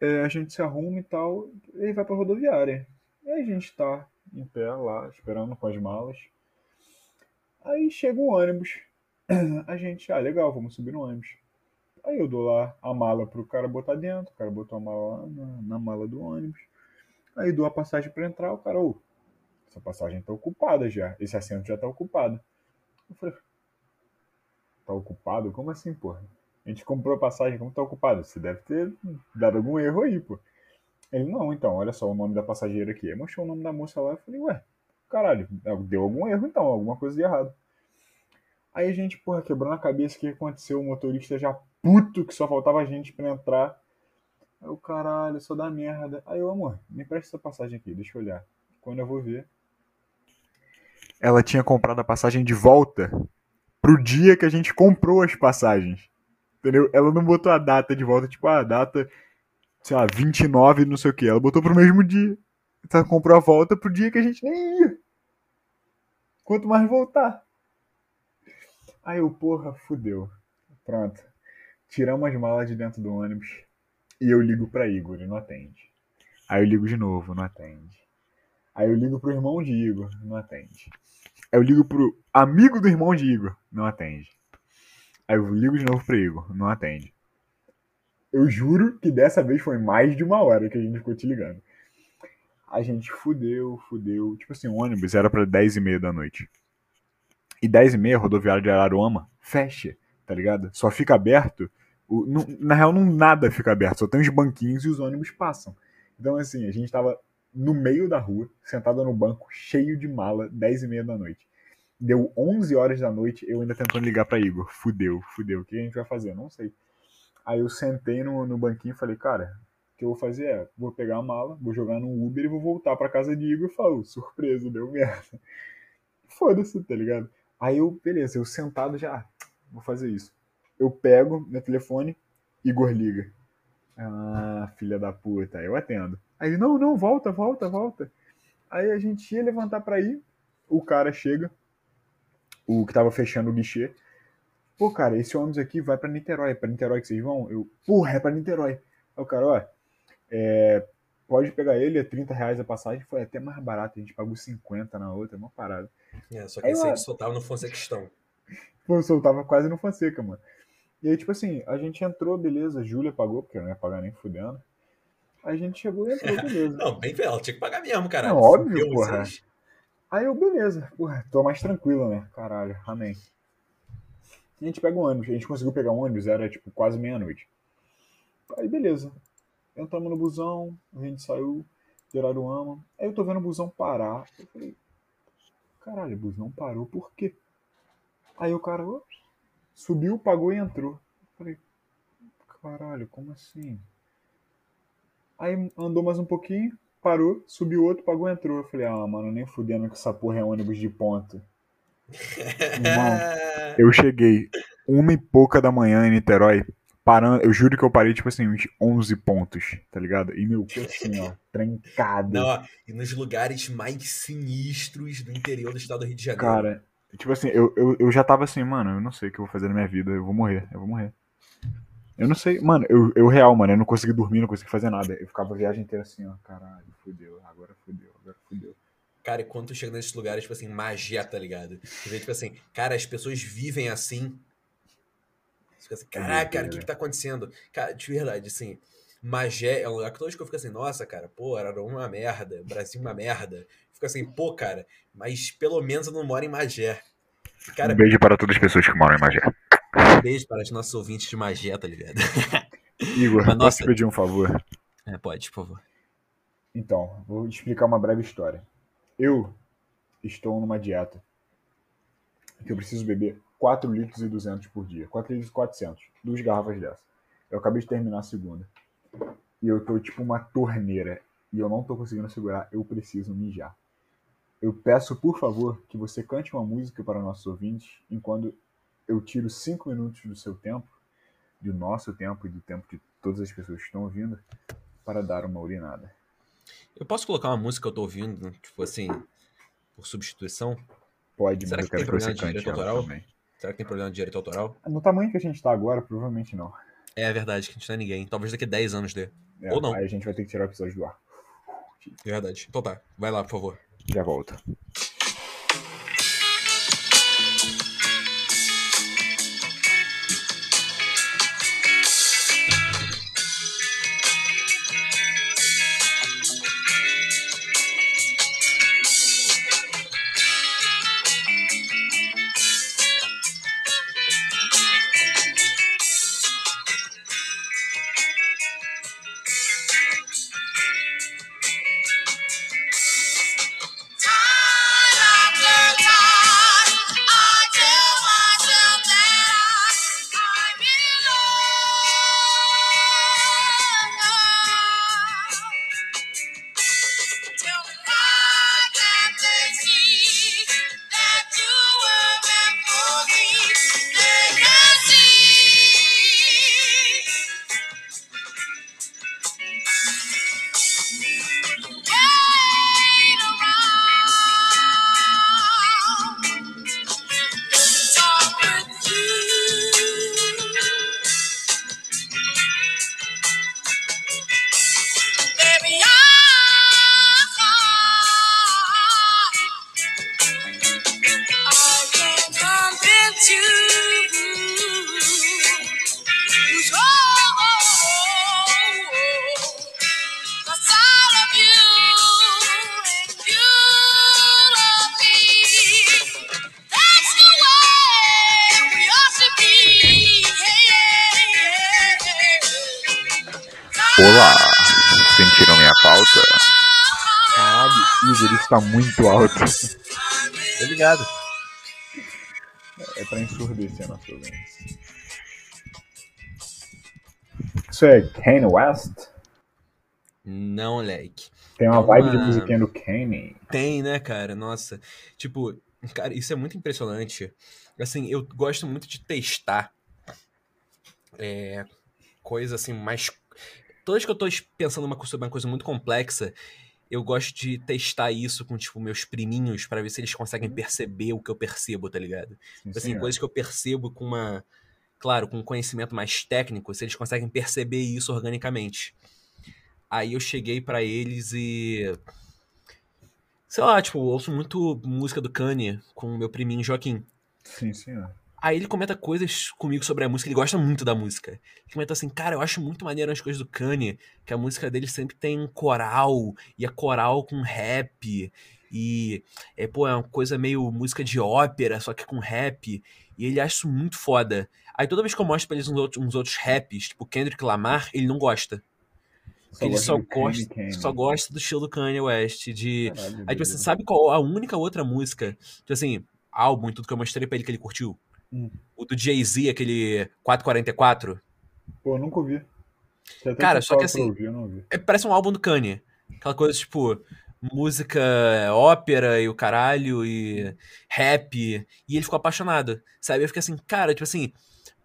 é, a gente se arruma e tal, e vai pra rodoviária. E aí a gente tá em pé lá, esperando com as malas. Aí chega o ônibus. A gente, ah, legal, vamos subir no ônibus. Aí eu dou lá a mala pro cara botar dentro, o cara botou a mala lá na, na mala do ônibus. Aí dou a passagem pra entrar, o cara, ô, essa passagem tá ocupada já, esse assento já tá ocupado. Eu falei, tá ocupado? Como assim, porra? A gente comprou a passagem, como tá ocupado? Você deve ter dado algum erro aí, pô. Ele, não, então, olha só o nome da passageira aqui. Aí mostrou o nome da moça lá, eu falei, ué, caralho, deu algum erro então, alguma coisa de errado. Aí a gente, porra, quebrou na cabeça o que aconteceu, o motorista já puto que só faltava gente pra entrar. Aí o caralho, só dá merda. Aí eu, amor, me presta essa passagem aqui, deixa eu olhar. Quando eu vou ver. Ela tinha comprado a passagem de volta pro dia que a gente comprou as passagens. Entendeu? Ela não botou a data de volta, tipo, a data, sei lá, 29, não sei o que. Ela botou pro mesmo dia. Então comprou a volta pro dia que a gente nem ia. Quanto mais voltar. Aí eu, porra, fudeu. Pronto. Tiramos as malas de dentro do ônibus. E eu ligo pra Igor e não atende. Aí eu ligo de novo, não atende. Aí eu ligo pro irmão de Igor, não atende. Aí eu ligo pro amigo do irmão de Igor, não atende. Aí eu ligo de novo pro Igor, não atende. Eu juro que dessa vez foi mais de uma hora que a gente ficou te ligando. A gente fudeu, fudeu. Tipo assim, o ônibus era pra 10 e meia da noite. E 10 e meia, rodoviária de Araruama, fecha, tá ligado? Só fica aberto. o- na real, não nada fica aberto, só tem os banquinhos e os ônibus passam. Então, assim, a gente tava no meio da rua, sentado no banco, cheio de mala, 10 e meia da noite. Deu 11 horas da noite, eu ainda tentando ligar pra Igor. Fudeu, fudeu. O que a gente vai fazer? Não sei. Aí eu sentei no, no banquinho e falei, cara, o que eu vou fazer é, vou pegar a mala, vou jogar no Uber e vou voltar pra casa de Igor e falo, surpresa, deu merda. Foda-se, tá ligado? Aí eu, beleza, eu sentado já, ah, vou fazer isso. Eu pego meu telefone, Igor liga. Ah, filha da puta, eu atendo. Aí, não, não, volta, volta, volta. Aí a gente ia levantar pra ir, o cara chega, o que tava fechando o guichê. Pô, cara, esse ônibus aqui vai pra Niterói. É pra Niterói que vocês vão? Eu, porra, é pra Niterói. Aí o cara, ó, é, pode pegar ele, é 30 reais a passagem. Foi até mais barato, a gente pagou 50 na outra, é uma parada. É, só que Aí esse aí só tava no Fonsequistão. Pô, soltava quase no Fonseca, mano. E aí, tipo assim, a gente entrou, beleza, Júlia pagou, porque eu não ia pagar nem fudendo. A gente chegou e entrou, beleza. Não, bem ela tinha que pagar mesmo, caralho. Não, óbvio, porra. vocês. Aí eu, beleza, porra, tô mais tranquilo, né? Caralho, amém. A gente pega um ônibus, a gente conseguiu pegar um ônibus, era tipo quase meia-noite. Aí beleza. Entramos no busão, a gente saiu de Araruama. Aí eu tô vendo o busão parar. Eu falei, caralho, o busão parou, por quê? Aí o cara subiu, pagou e entrou. Eu falei, caralho, como assim? Aí andou mais um pouquinho, parou, subiu outro, pagou e entrou. Eu falei, ah, mano, nem fudendo que essa porra é ônibus de ponta. Irmão, eu cheguei uma e pouca da manhã em Niterói, parando, eu juro que eu parei, tipo assim, uns 11 pontos, tá ligado? E meu cu assim, ó, trancado. Não, ó, e nos lugares mais sinistros do interior do estado do Rio de Janeiro. Cara, tipo assim, eu, eu, eu já tava assim, mano, eu não sei o que eu vou fazer na minha vida, eu vou morrer, eu vou morrer. Eu não sei, mano, eu, eu real, mano, eu não consegui dormir, não consegui fazer nada. Eu ficava a viagem inteira assim, ó, caralho, fudeu, agora fudeu, agora fudeu. Cara, e quando tu chega nesses lugares, tipo assim, magia, tá ligado? Tu vê, tipo assim, cara, as pessoas vivem assim. Você fica assim, caraca, cara, o que que tá acontecendo? Cara, de verdade, assim, Magé é um lugar que toda vez que eu fico assim, nossa, cara, pô, Araruama é uma merda, Brasil é uma merda. Fico assim, pô, cara, mas pelo menos eu não moro em Magé. Cara, um beijo para todas as pessoas que moram em Magé. Um beijo para os nossos ouvintes de Magé, tá ligado? Igor, Mas, posso nossa- te pedir um favor? É, pode, por favor. Então, vou explicar uma breve história. Eu estou numa dieta que eu preciso beber 4 litros e 200 por dia. 4 litros e 400. Duas garrafas dessa. Eu acabei de terminar a segunda. E eu tô tipo uma torneira. E eu não tô conseguindo segurar. Eu preciso mijar. Eu peço, por favor, que você cante uma música para nossos ouvintes enquanto eu tiro 5 minutos do seu tempo, do nosso tempo e do tempo de todas as pessoas que estão ouvindo, para dar uma urinada. Eu posso colocar uma música que eu tô ouvindo, tipo assim, por substituição? Pode, Será mas eu que tem problema de direito autoral? também. Será que tem problema de direito autoral? No tamanho que a gente tá agora, provavelmente não. É verdade, que a gente não é ninguém. Talvez daqui a 10 anos dê. É, Ou não. Aí a gente vai ter que tirar o episódio do ar. É verdade. Então tá, vai lá, por favor. Já volta. Isso é Kanye West? Não, moleque. Tem uma É uma- vibe de musiquinha do Kanye. Tem, né, cara? Nossa. Tipo, cara, isso é muito impressionante. Assim, eu gosto muito de testar é, coisa assim, mais. Toda vez que eu tô pensando uma coisa, sobre uma coisa muito complexa, eu gosto de testar isso com, tipo, meus priminhos pra ver se eles conseguem perceber o que eu percebo, tá ligado? Sim, Tipo assim, senhor. coisas que eu percebo com uma. Claro, com um conhecimento mais técnico, se eles conseguem perceber isso organicamente. Aí eu cheguei pra eles e. Sei lá, tipo, ouço muito música do Kanye com o meu priminho Joaquim. Sim, senhor. Aí ele comenta coisas comigo sobre a música, ele gosta muito da música. Ele comenta assim, cara, eu acho muito maneiro as coisas do Kanye, que a música dele sempre tem coral, e é coral com rap, e é, pô, é uma coisa meio música de ópera, só que com rap, e ele acha isso muito foda. Aí toda vez que eu mostro pra eles uns outros, uns outros raps, tipo Kendrick Lamar, ele não gosta. Porque ele só gosta, Kanye. só gosta do estilo do Kanye West, de... Caralho, Aí, tipo, você sabe qual a única outra música, tipo assim, álbum e tudo que eu mostrei pra ele que ele curtiu? Hum. O do Jay-Z, aquele 444. Pô, eu nunca ouvi. Cara, só que assim- ouvir. É, parece um álbum do Kanye. Aquela coisa, tipo, música, ópera e o caralho, e rap. E ele ficou apaixonado, sabe? Eu fiquei assim, cara, tipo assim,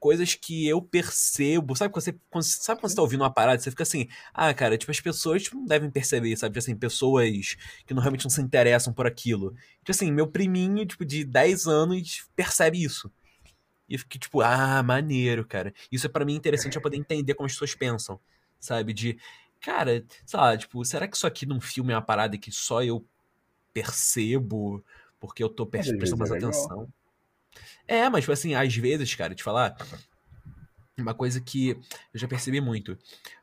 coisas que eu percebo. Sabe quando você, sabe quando você tá ouvindo uma parada, você fica assim, ah, cara, tipo, as pessoas tipo, não devem perceber, sabe? Tipo assim, pessoas que não, realmente não se interessam por aquilo. Tipo assim, meu priminho, tipo, de 10 anos percebe isso. E eu fiquei tipo, ah, maneiro, cara. Isso é pra mim interessante eu poder entender como as pessoas pensam, sabe? De, cara, sei lá, tipo, será que isso aqui num filme é uma parada que só eu percebo porque eu tô prestando mais é atenção? É, mas, tipo assim, às vezes, cara, te falar, uma coisa que eu já percebi muito.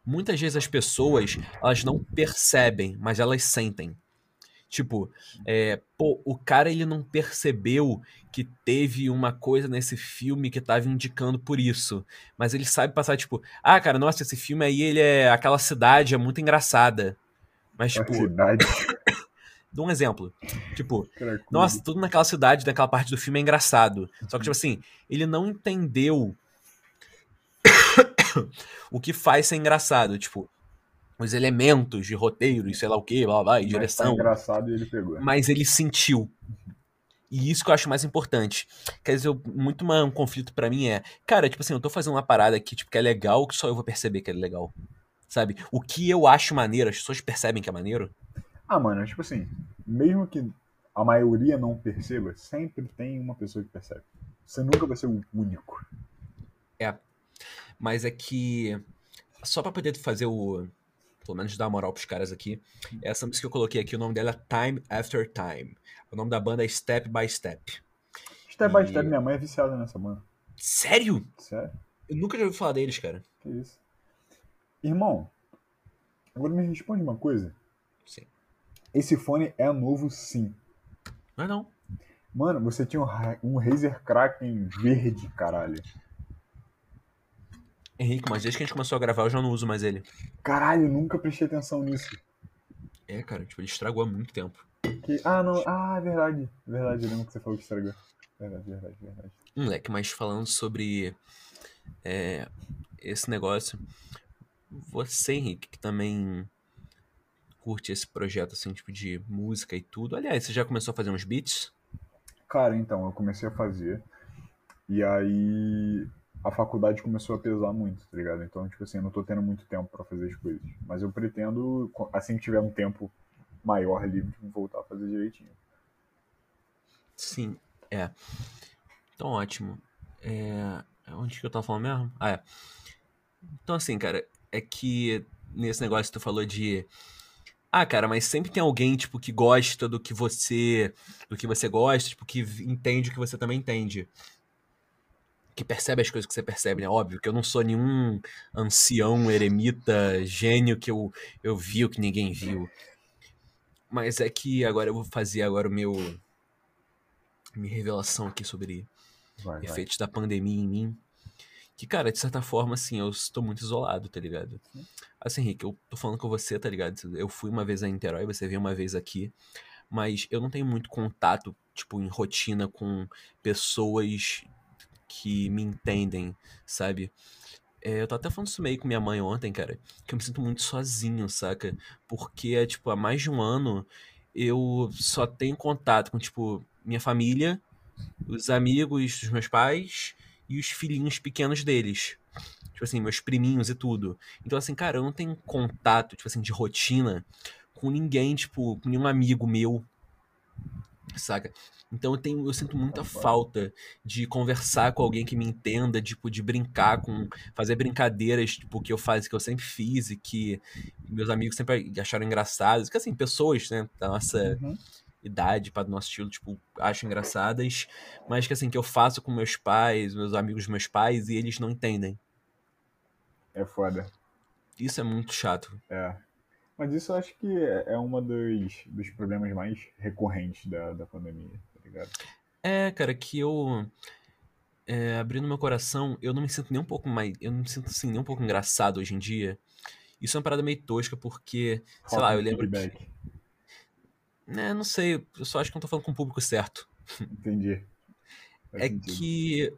Muitas vezes as pessoas, elas não percebem, mas elas sentem. Tipo, é, pô, o cara ele não percebeu que teve uma coisa nesse filme que tava indicando por isso. Mas ele sabe passar, tipo, ah, cara, nossa, esse filme aí, ele é. Aquela cidade é muito engraçada. Mas, A tipo, cidade. dou um exemplo. Tipo, nossa, tudo naquela cidade, naquela parte do filme é engraçado. Só que, tipo assim, ele não entendeu o que faz ser engraçado. Tipo, os elementos de roteiro e sei lá o que, blá blá, e Mas tá direção. engraçado e ele pegou. Mas ele sentiu. E isso que eu acho mais importante. Quer dizer, eu- muito uma- um conflito pra mim é, cara, tipo assim, eu tô fazendo uma parada aqui, tipo, que é legal, que só eu vou perceber que é legal. Sabe? O que eu acho maneiro, as pessoas percebem que é maneiro. Ah, mano, tipo assim, mesmo que a maioria não perceba, sempre tem uma pessoa que percebe. Você nunca vai ser o único. Mas é que. Só pra poder fazer o. Pelo menos dar uma moral pros caras aqui. Essa música que eu coloquei aqui, o nome dela é Time After Time. O nome da banda é Step by Step. Step by E- step, minha mãe é viciada nessa banda. Sério? Sério? Eu nunca já ouvi falar deles, cara. Que isso? Irmão, agora me responde uma coisa. Sim. Esse fone é novo sim. Não é não. Mano, você tinha um, um Razer Kraken verde, caralho. Henrique, mas desde que a gente começou a gravar, eu já não uso mais ele. Caralho, nunca prestei atenção nisso. É, cara, tipo, ele estragou há muito tempo. Que... Ah, não. Ah, é verdade. Verdade, eu lembro que você falou que estragou. Verdade, verdade, verdade. Moleque, mas falando sobre é, esse negócio, você, Henrique, que também curte esse projeto, assim, tipo, de música e tudo. Aliás, você já começou a fazer uns beats? Cara, então, eu comecei a fazer. E aí a faculdade começou a pesar muito, tá ligado? Então, tipo assim, eu não tô tendo muito tempo pra fazer as coisas. Mas eu pretendo, assim que tiver um tempo maior livre, voltar a fazer direitinho. Sim, é. Então, ótimo. É... Onde que eu tava falando mesmo? Ah, é. Então, assim, cara, é que nesse negócio que tu falou de. Ah, cara, mas sempre tem alguém, tipo, que gosta do que você. do que você gosta, tipo, que entende o que você também entende. Que percebe as coisas que você percebe, né? Óbvio que eu não sou nenhum ancião, eremita, gênio que eu, eu vi o que ninguém viu. Mas é que agora eu vou fazer agora o meu minha revelação aqui sobre Vai, vai. efeitos da pandemia em mim. Que, cara, de certa forma, assim, eu estou muito isolado, tá ligado? Assim, Henrique, eu tô falando com você, tá ligado? Eu fui uma vez a Niterói, você veio uma vez aqui, mas eu não tenho muito contato, tipo, em rotina com pessoas que me entendem, sabe? É, eu tô até falando isso meio com minha mãe ontem, cara, que eu me sinto muito sozinho, saca? Porque, tipo, há mais de um ano eu só tenho contato com, tipo, minha família, os amigos dos meus pais e os filhinhos pequenos deles. Tipo assim, meus priminhos e tudo. Então, assim, cara, eu não tenho contato, tipo assim, de rotina com ninguém, tipo, com nenhum amigo meu, saca? Então eu tenho, eu sinto muita falta de conversar com alguém que me entenda, tipo, de brincar com, fazer brincadeiras, tipo, que eu faço, que eu sempre fiz e que meus amigos sempre acharam engraçadas, que assim, pessoas, né, da nossa Uhum. idade, para do nosso estilo, tipo, acham engraçadas, mas que assim, que eu faço com meus pais, meus amigos dos meus pais, e eles não entendem. É foda. Isso é muito chato. É. Mas isso eu acho que é é uma dos, dos problemas mais recorrentes da, da pandemia, tá ligado? É, cara, que eu. É, abrindo meu coração, eu não me sinto nem um pouco mais. Eu não me sinto assim, nem um pouco engraçado hoje em dia. Isso é uma parada meio tosca, porque. Sei lá, eu um lembro que. feedback. Né, não sei, eu só acho que eu não tô falando com o público certo. Entendi. Faz É sentido. que.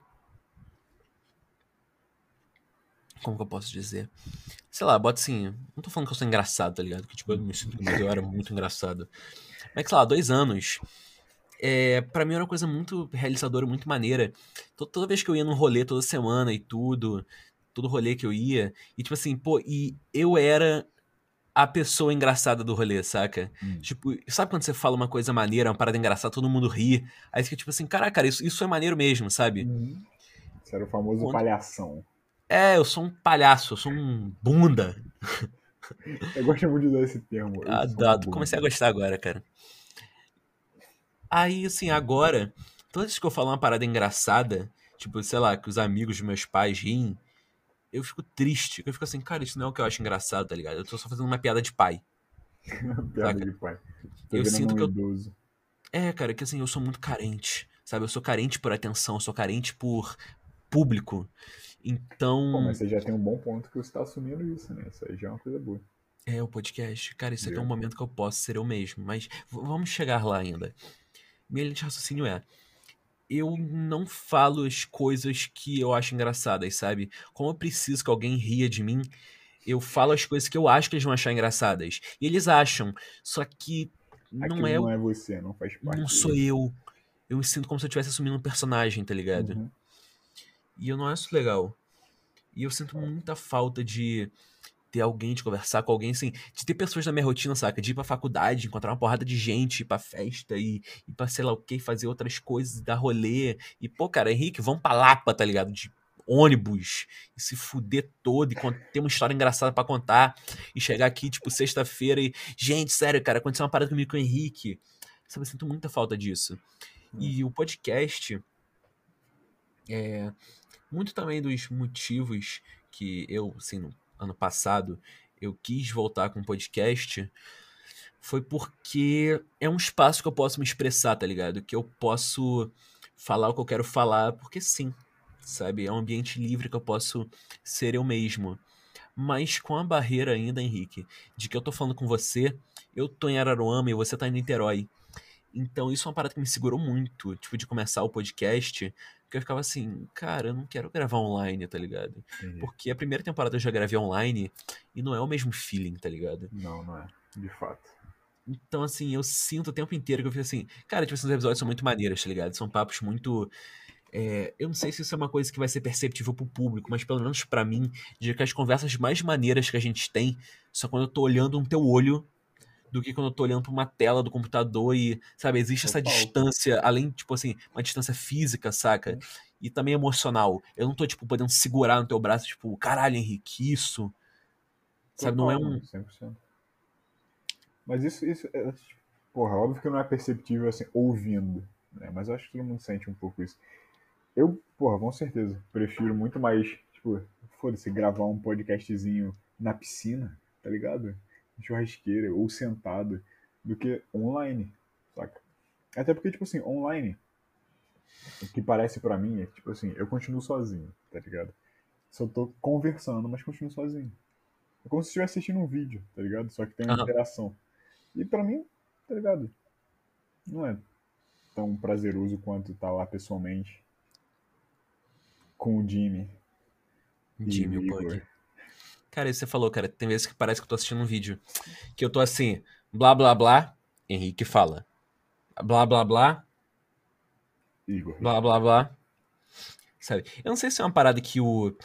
Como que eu posso dizer? Sei lá, bota assim. Não tô falando que eu sou engraçado, tá ligado? Que tipo, eu me sinto, mas eu era muito engraçado. Mas que, sei lá, dois anos. É, pra mim era uma coisa muito realizadora, muito maneira. To- Toda vez que eu ia num rolê toda semana e tudo, todo rolê que eu ia, e tipo assim, pô, e eu era a pessoa engraçada do rolê, saca? Hum. Tipo, sabe quando você fala uma coisa maneira, uma parada engraçada, todo mundo ri, aí fica tipo assim, caraca, cara, isso, isso é maneiro mesmo, sabe? Uhum. Isso era o famoso Quando- palhação. É, eu sou um palhaço, eu sou um bunda. Eu gosto muito de usar esse termo. eu um Adoro, bunda. comecei a gostar agora, cara. Aí, assim, agora, todas vezes que eu falo uma parada engraçada, tipo, sei lá, que os amigos dos meus pais riem, eu fico triste. Eu fico assim, cara, isso não é o que eu acho engraçado, tá ligado? Eu tô só fazendo uma piada de pai. Piada Saca? de pai. Tô Eu sinto um que eu- idoso. É, cara, que assim, eu sou muito carente, sabe? Eu sou carente por atenção, eu sou carente por público. Então, Pô, mas você já tem um bom ponto que você tá assumindo isso, né? Isso aí já é uma coisa boa. é o podcast. Cara, isso aqui é um momento que eu posso ser eu mesmo, mas vamos chegar lá ainda. Minha linha de raciocínio é. Eu não falo as coisas que eu acho engraçadas, sabe? Como eu preciso que alguém ria de mim, eu falo as coisas que eu acho que eles vão achar engraçadas. E eles acham. Só que não Aquilo é, não é você, não faz parte. não sou eu. Eu me sinto como se eu estivesse assumindo um personagem, tá ligado? Uhum. E eu não acho legal. E eu sinto muita falta de ter alguém, de conversar com alguém, assim, de ter pessoas na minha rotina, saca? De ir pra faculdade, encontrar uma porrada de gente, ir pra festa e ir pra sei lá o que, fazer outras coisas, dar rolê. E, pô, cara, Henrique, vamos pra Lapa, tá ligado? De ônibus e se fuder todo e ter uma história engraçada pra contar e chegar aqui, tipo, sexta-feira e, gente, sério, cara, aconteceu uma parada comigo com o Henrique. Sabe, eu sinto muita falta disso. E o podcast é muito também dos motivos que eu, assim, no ano passado, eu quis voltar com o podcast foi porque é um espaço que eu posso me expressar, tá ligado? Que eu posso falar o que eu quero falar, porque sim, sabe? É um ambiente livre que eu posso ser eu mesmo. Mas com a barreira ainda, Henrique, de que eu tô falando com você, eu tô em Araruama e você tá em Niterói. Então isso é uma parada que me segurou muito, tipo, de começar o podcast, porque eu ficava assim, cara, eu não quero gravar online, tá ligado? Entendi. Porque a primeira temporada eu já gravei online e não é o mesmo feeling, tá ligado? Não, não é. De fato. Então, assim, eu sinto o tempo inteiro que eu fico assim, cara, tipo, esses episódios são muito maneiros, tá ligado? São papos muito. é, eu não sei se isso é uma coisa que vai ser perceptível pro público, mas pelo menos pra mim, de que as conversas mais maneiras que a gente tem são quando eu tô olhando no teu olho do que quando eu tô olhando pra uma tela do computador e, sabe, existe essa Total. distância, além, tipo assim, uma distância física, saca? E também emocional. Eu não tô, tipo, podendo segurar no teu braço, tipo, caralho, Henrique, isso. Sabe, não é um. mano, 100%. Mas isso, isso é, porra, óbvio que não é perceptível assim, ouvindo, né? Mas eu acho que todo mundo sente um pouco isso. Eu, porra, com certeza, prefiro muito mais, tipo, foda-se, gravar um podcastzinho na piscina, tá ligado? Churrasqueira, ou sentado, do que online, saca? Até porque, tipo assim, online, o que parece pra mim é que, tipo assim, eu continuo sozinho, tá ligado? Só tô conversando, mas continuo sozinho. É como se estivesse assistindo um vídeo, tá ligado? Só que tem uma Aham. interação. E pra mim, tá ligado? Não é tão prazeroso quanto tá lá pessoalmente com o Jimmy. Jimmy, o. Pug. Cara, isso você falou, cara. Tem vezes que parece que eu tô assistindo um vídeo. Que eu tô assim, blá blá blá, Henrique fala. Blá blá blá, Igor. blá blá blá. Sabe? Eu não sei se é uma parada que o,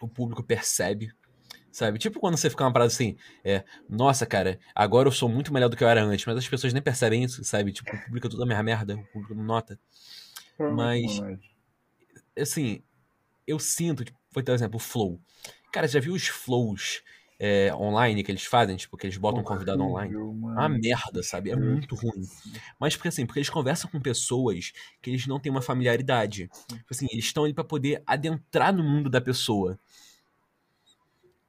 o público percebe, Sabe? Tipo quando você fica uma parada assim, é, nossa, cara, agora eu sou muito melhor do que eu era antes, mas as pessoas nem percebem isso, sabe? Tipo, publica toda a minha merda, o público não nota. Mas- Assim, eu sinto, tipo, vou dar um exemplo, o Flow. Cara, já viu os flows é, online que eles fazem? Tipo, que eles botam um convidado online? É uma merda, sabe? É muito ruim. Mas porque assim, porque eles conversam com pessoas que eles não têm uma familiaridade. Tipo assim, eles estão ali pra poder adentrar no mundo da pessoa.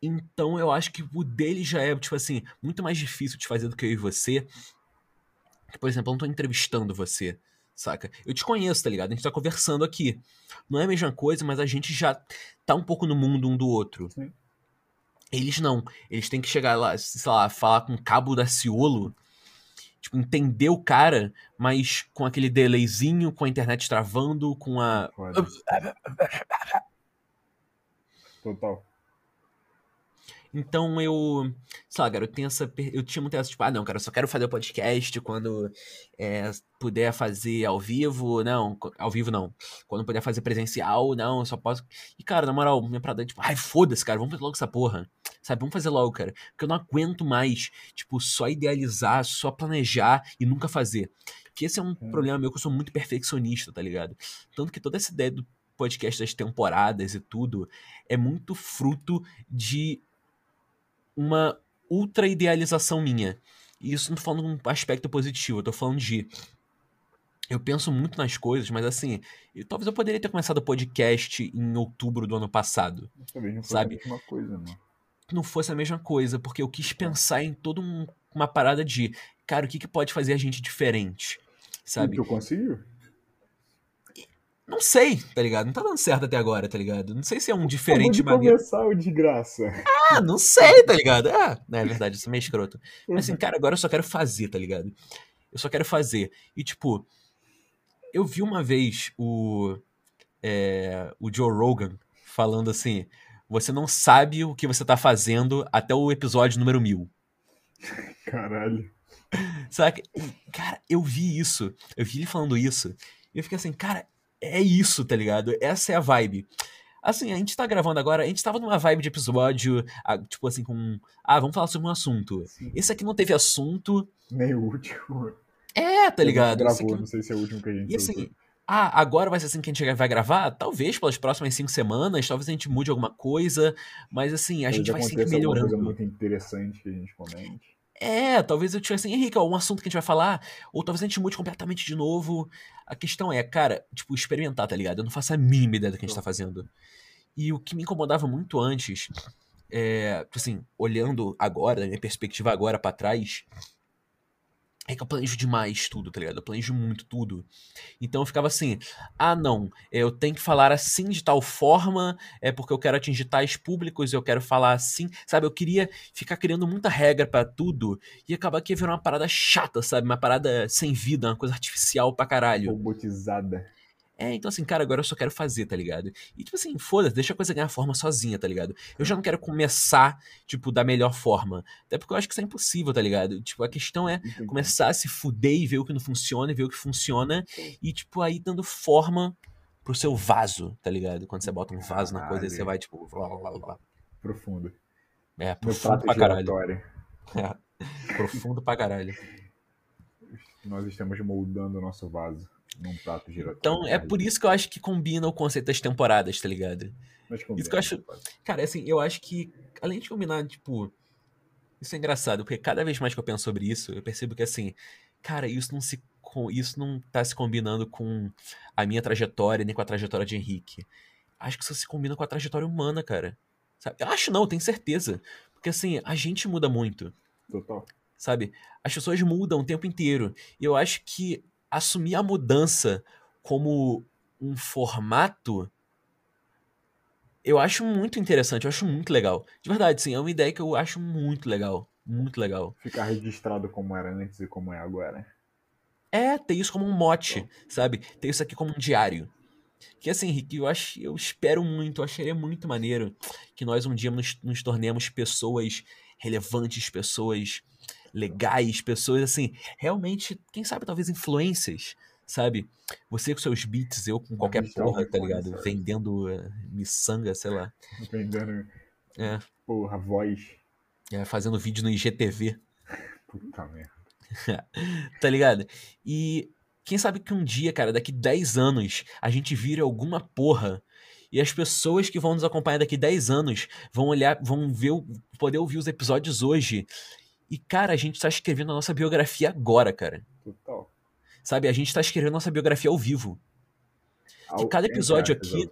Então eu acho que o dele já é, tipo assim, muito mais difícil de fazer do que eu e você. Por exemplo, eu não tô entrevistando você, saca? Eu te conheço, tá ligado? A gente tá conversando aqui. Não é a mesma coisa, mas a gente já tá um pouco no mundo um do outro. Sim. Eles não. Eles têm que chegar lá, sei lá, falar com o cabo da Ciolo. Tipo, entender o cara, mas com aquele delayzinho, com a internet travando, com a. Foda. Total. Então eu. Sei lá, cara, eu tenho essa. Eu tinha muito essa, tipo, ah, não, cara, eu só quero fazer o podcast quando é, puder fazer ao vivo. Não, ao vivo não. Quando puder fazer presencial, não, eu só posso. E, cara, na moral, minha parada é tipo, ai, foda-se, cara, vamos fazer logo essa porra. Sabe, vamos fazer logo, cara. Porque eu não aguento mais, tipo, só idealizar, só planejar e nunca fazer. Que esse é um Hum. problema meu que eu sou muito perfeccionista, tá ligado? Tanto que toda essa ideia do podcast das temporadas e tudo é muito fruto de uma ultra idealização minha. E isso não tô falando um aspecto positivo, eu tô falando de. Eu penso muito nas coisas, mas assim, eu- talvez eu poderia ter começado o podcast em outubro do ano passado. Talvez não fosse Sabe? a mesma coisa. Que não fosse a mesma coisa, porque eu quis pensar em toda um- uma parada de, cara, o que, que pode fazer a gente diferente? Sabe? E tu conseguiu? Não sei, tá ligado? Não tá dando certo até agora, tá ligado? Não sei se é um Acabou diferente de maneiro. começar o desgraça. Ah, não sei, tá ligado? Ah, não, é verdade, isso é meio escroto. Mas assim, cara, agora eu só quero fazer, tá ligado? Eu só quero fazer. E, tipo, eu vi uma vez o, é, o Joe Rogan falando assim: você não sabe o que você tá fazendo até o episódio número mil. Caralho. Saca? E, cara, eu vi isso. Eu vi ele falando isso. E eu fiquei assim, cara, é isso, tá ligado? Essa é a vibe. Assim, a gente tá gravando agora, a gente tava numa vibe de episódio, ah, tipo assim, com. Ah, vamos falar sobre um assunto. Esse aqui não teve assunto. Nem o último. É, tá ligado? Gravou, aqui- não sei se é o último que a gente E assim, ah, agora vai ser assim que a gente vai gravar? Talvez pelas próximas cinco semanas, talvez a gente mude alguma coisa, mas assim, a gente vai sempre melhorando. coisa muito interessante que a gente comente. É, talvez eu tivesse assim, Henrique, ó, um assunto que a gente vai falar, ou talvez a gente mude completamente de novo. A questão é, cara, tipo, experimentar, tá ligado? Eu não faço a mínima ideia do que a gente tá fazendo. E o que me incomodava muito antes, é, assim, olhando agora, da minha perspectiva agora pra trás, é que eu planejo demais tudo, tá ligado? Eu planejo muito tudo. Então eu ficava assim, ah não, eu tenho que falar assim de tal forma, é porque eu quero atingir tais públicos, eu quero falar assim, sabe? Eu queria ficar criando muita regra pra tudo e acabar que ia virar uma parada chata, sabe? Uma parada sem vida, uma coisa artificial pra caralho. Robotizada. É, então assim, cara, agora eu só quero fazer, tá ligado? E tipo assim, foda-se, deixa a coisa ganhar forma sozinha, tá ligado? Eu já não quero começar, tipo, da melhor forma. Até porque eu acho que isso é impossível, tá ligado? Tipo, a questão é começar a se fuder e ver o que não funciona e ver o que funciona e, tipo, aí dando forma pro seu vaso, tá ligado? Quando você bota um vaso na coisa, você vai, tipo, blá, blá, blá. Profundo. É, profundo pra caralho. É, profundo pra caralho. Nós estamos moldando o nosso vaso num prato giratório. Então, é por isso que eu acho que combina o conceito das temporadas, tá ligado? Mas isso que eu acho- Cara, assim, eu acho que, além de combinar, tipo. Isso é engraçado, porque cada vez mais que eu penso sobre isso, eu percebo que, assim, cara, isso não se. Isso não tá se combinando com a minha trajetória, nem com a trajetória de Henrique. Acho que isso se combina com a trajetória humana, cara. Sabe? Eu acho não, eu tenho certeza. Porque, assim, a gente muda muito, Total. sabe? As pessoas mudam o tempo inteiro. E eu acho que assumir a mudança como um formato eu acho muito interessante, eu acho muito legal. De verdade, sim, é uma ideia que eu acho muito legal. Muito legal. Ficar registrado como era antes e como é agora. É, ter isso como um mote, sabe? Ter isso aqui como um diário. Que assim, Rick, eu acho, eu espero muito, eu acharia muito maneiro que nós um dia nos, nos tornemos pessoas relevantes, pessoas legais, pessoas assim, realmente, quem sabe talvez influências, sabe? Você com seus beats, eu com qualquer Digital porra, tá ligado? influencer. Vendendo eh, miçanga, sei lá. Vendendo É. Porra, voz. é, fazendo vídeo no IGTV. Puta merda. Tá ligado? E quem sabe que um dia, cara, daqui 10 anos, a gente vira alguma porra e as pessoas que vão nos acompanhar daqui 10 anos vão olhar, vão ver, poder ouvir os episódios hoje. E, cara, a gente tá escrevendo a nossa biografia agora, cara. Total. Sabe? A gente tá escrevendo a nossa biografia ao vivo. Ao- cada episódio aqui-.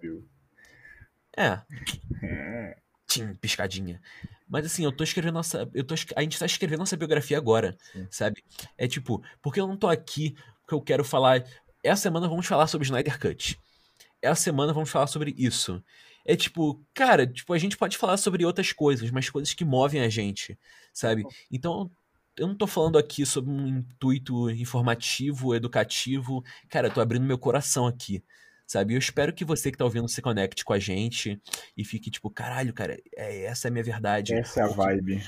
É, É. tchim, piscadinha. Mas assim, eu tô escrevendo nossa. Eu tô, a gente tá escrevendo nossa biografia agora, Sim. sabe? É tipo, porque eu não tô aqui porque eu quero falar. Essa semana vamos falar sobre Snyder Cut. Essa semana vamos falar sobre isso. É tipo, cara, tipo, a gente pode falar sobre outras coisas, mas coisas que movem a gente, sabe? Então, eu não tô falando aqui sobre um intuito informativo, educativo. Cara, eu tô abrindo meu coração aqui, sabe? Eu espero que você que tá ouvindo se conecte com a gente e fique tipo, caralho, cara, é, essa é a minha verdade. Essa é a vibe.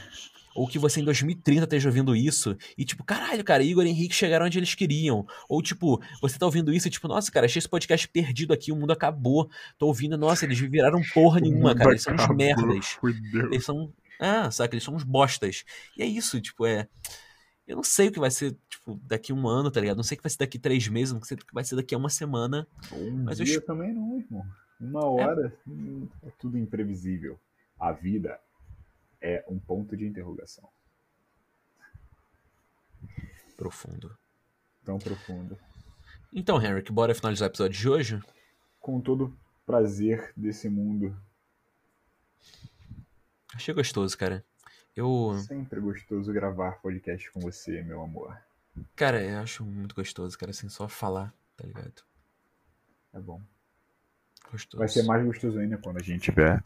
Ou que você em 2030 esteja ouvindo isso e tipo, caralho, cara, Igor e Henrique chegaram onde eles queriam. Ou tipo, você tá ouvindo isso e tipo, nossa, cara, achei esse podcast perdido aqui, o mundo acabou. Tô ouvindo, nossa, eles viraram porra nenhuma, cara, eles são uns merdas. Eles são. Ah, saca? Eles são uns bostas. E é isso, tipo, é. Eu não sei o que vai ser, tipo, daqui um ano, tá ligado? Não sei o que vai ser daqui três meses, não sei o que vai ser daqui a uma semana. Um Mas eu dia es- também não, irmão. Uma hora hum, é tudo imprevisível. A vida é um ponto de interrogação. Profundo. Tão profundo. Então, Henrik, bora finalizar o episódio de hoje? Com todo prazer desse mundo. Achei gostoso, cara. Eu. Sempre gostoso gravar podcast com você, meu amor. Cara, eu acho muito gostoso, cara, assim, só falar, tá ligado? É bom. Gostoso. Vai ser mais gostoso ainda quando a gente tiver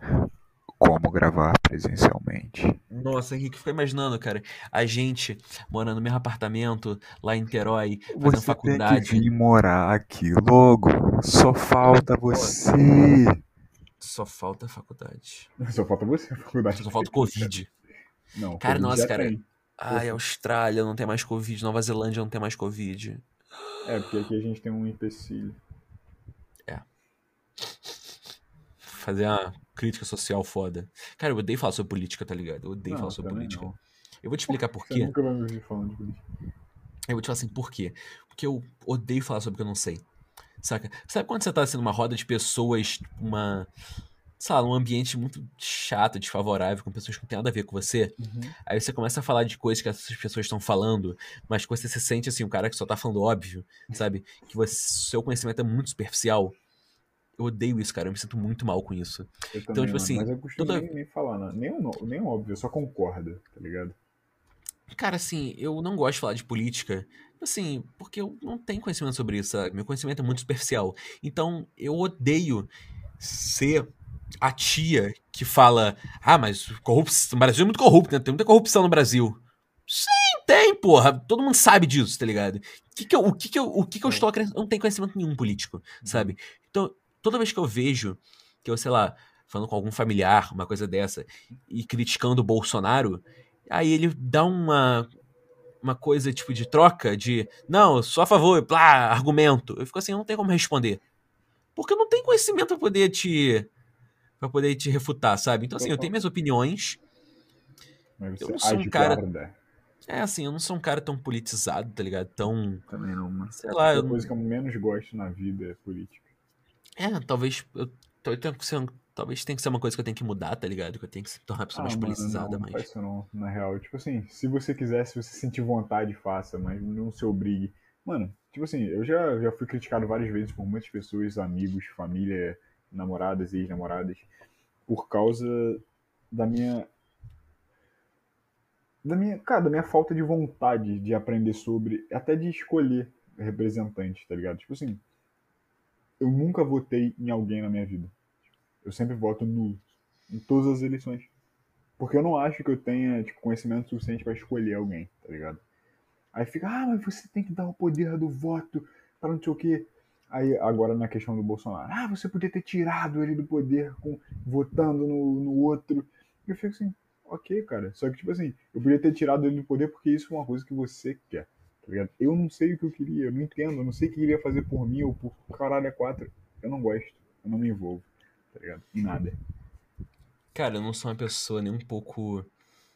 como gravar presencialmente. Nossa, Henrique, fica imaginando, cara. A gente morando no mesmo apartamento, lá em Niterói, fazendo Você tem faculdade. que vir morar aqui logo. Só falta você. Só falta faculdade. Só falta você, a faculdade. Só falta o Covid. Não, Cara, Covid nossa, cara. tem. Ai, Austrália não tem mais Covid, Nova Zelândia não tem mais Covid. É, porque aqui a gente tem um empecilho. Fazer uma crítica social foda. Cara, eu odeio falar sobre política, tá ligado? Eu odeio Não, falar sobre política. não. Eu vou te explicar por Você quê. nunca vai me ouvir falando de política. Eu vou te falar assim, por quê? Porque eu odeio falar sobre o que eu não sei. Saca? Sabe quando você tá assim numa roda de pessoas, uma. Sei lá, num ambiente muito chato, desfavorável, com pessoas que não tem nada a ver com você. Aí você começa a falar de coisas que essas pessoas estão falando, mas que você se sente assim, um cara que só tá falando óbvio, sabe? Que você, seu conhecimento é muito superficial. Eu odeio isso, cara. Eu me sinto muito mal com isso. Eu Então, também, tipo assim, Mas eu costumo toda- nem, nem falar, não. Nem, o, nem óbvio, eu só concordo, tá ligado? Cara, assim, eu não gosto de falar de política, assim, porque eu não tenho conhecimento sobre isso, sabe? Meu conhecimento é muito superficial. Então, eu odeio ser a tia que fala: Ah, mas corrupção, o Brasil é muito corrupto, né? Tem muita corrupção no Brasil. Sim, tem, porra. Todo mundo sabe disso, tá ligado? O que que eu, o que que eu, o que que eu estou acreditando? Eu não tenho conhecimento nenhum político, sabe? Então, toda vez que eu vejo que eu, sei lá, falando com algum familiar, uma coisa dessa, e criticando o Bolsonaro, aí ele dá uma uma coisa tipo de troca de não, sou a favor, plá, argumento. Eu fico assim, eu não tenho como responder. Porque eu não tenho conhecimento pra poder te para poder te refutar, sabe? Então assim, eu tenho minhas opiniões. Mas Eu você não sou um cara- guarda. É assim, eu não sou um cara tão politizado, tá ligado? Tão, Também não, mano. sei lá, A eu, coisa que eu menos gosto na vida é política. é, talvez eu, eu tenho que ser, um- talvez tenha que ser uma coisa que eu tenho que mudar, tá ligado? Que eu tenho que se tornar uma pessoa mais Ah, mano, politizada, não, não mas isso não, na real. Tipo assim, se você quiser, se você sentir vontade, faça, mas não se obrigue. Mano, tipo assim, eu já, já fui criticado várias vezes por muitas pessoas, amigos, família, namoradas e ex-namoradas, por causa da minha. Da minha, cara, da minha falta de vontade de aprender sobre, até de escolher representante, tá ligado? Tipo assim, eu nunca votei em alguém na minha vida. Eu sempre voto nulo. Em todas as eleições. Porque eu não acho que eu tenha tipo, conhecimento suficiente pra escolher alguém, tá ligado? Aí fica, ah, mas você tem que dar o poder do voto para não sei o quê. Aí, agora na questão do Bolsonaro, ah, você podia ter tirado ele do poder com, votando no, no outro. Eu fico assim, ok, cara. Só que, tipo assim, eu podia ter tirado ele do poder porque isso é uma coisa que você quer, tá ligado? Eu não sei o que eu queria, eu não entendo, eu não sei o que ele ia fazer por mim ou por caralho é quatro. Eu não gosto, eu não me envolvo, tá ligado? Em nada. Cara, eu não sou uma pessoa nem um pouco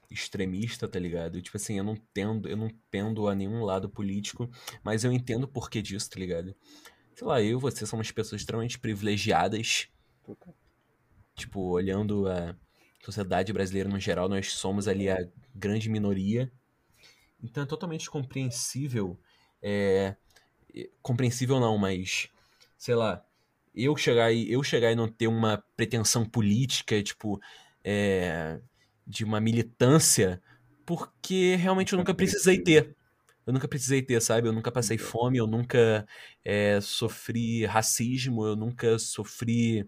extremista, tá ligado? Tipo assim, eu não tendo, eu não pendo a nenhum lado político, mas eu entendo o porquê disso, tá ligado? Sei lá, eu e você somos pessoas extremamente privilegiadas. Total. Tipo, olhando a sociedade brasileira no geral, nós somos ali a grande minoria. Então é totalmente compreensível. É, compreensível não, mas sei lá, eu chegar e eu chegar e não ter uma pretensão política, tipo, é, de uma militância, porque realmente eu nunca precisei ter. Eu nunca precisei ter, sabe? Eu nunca passei fome, eu nunca é, sofri racismo, eu nunca sofri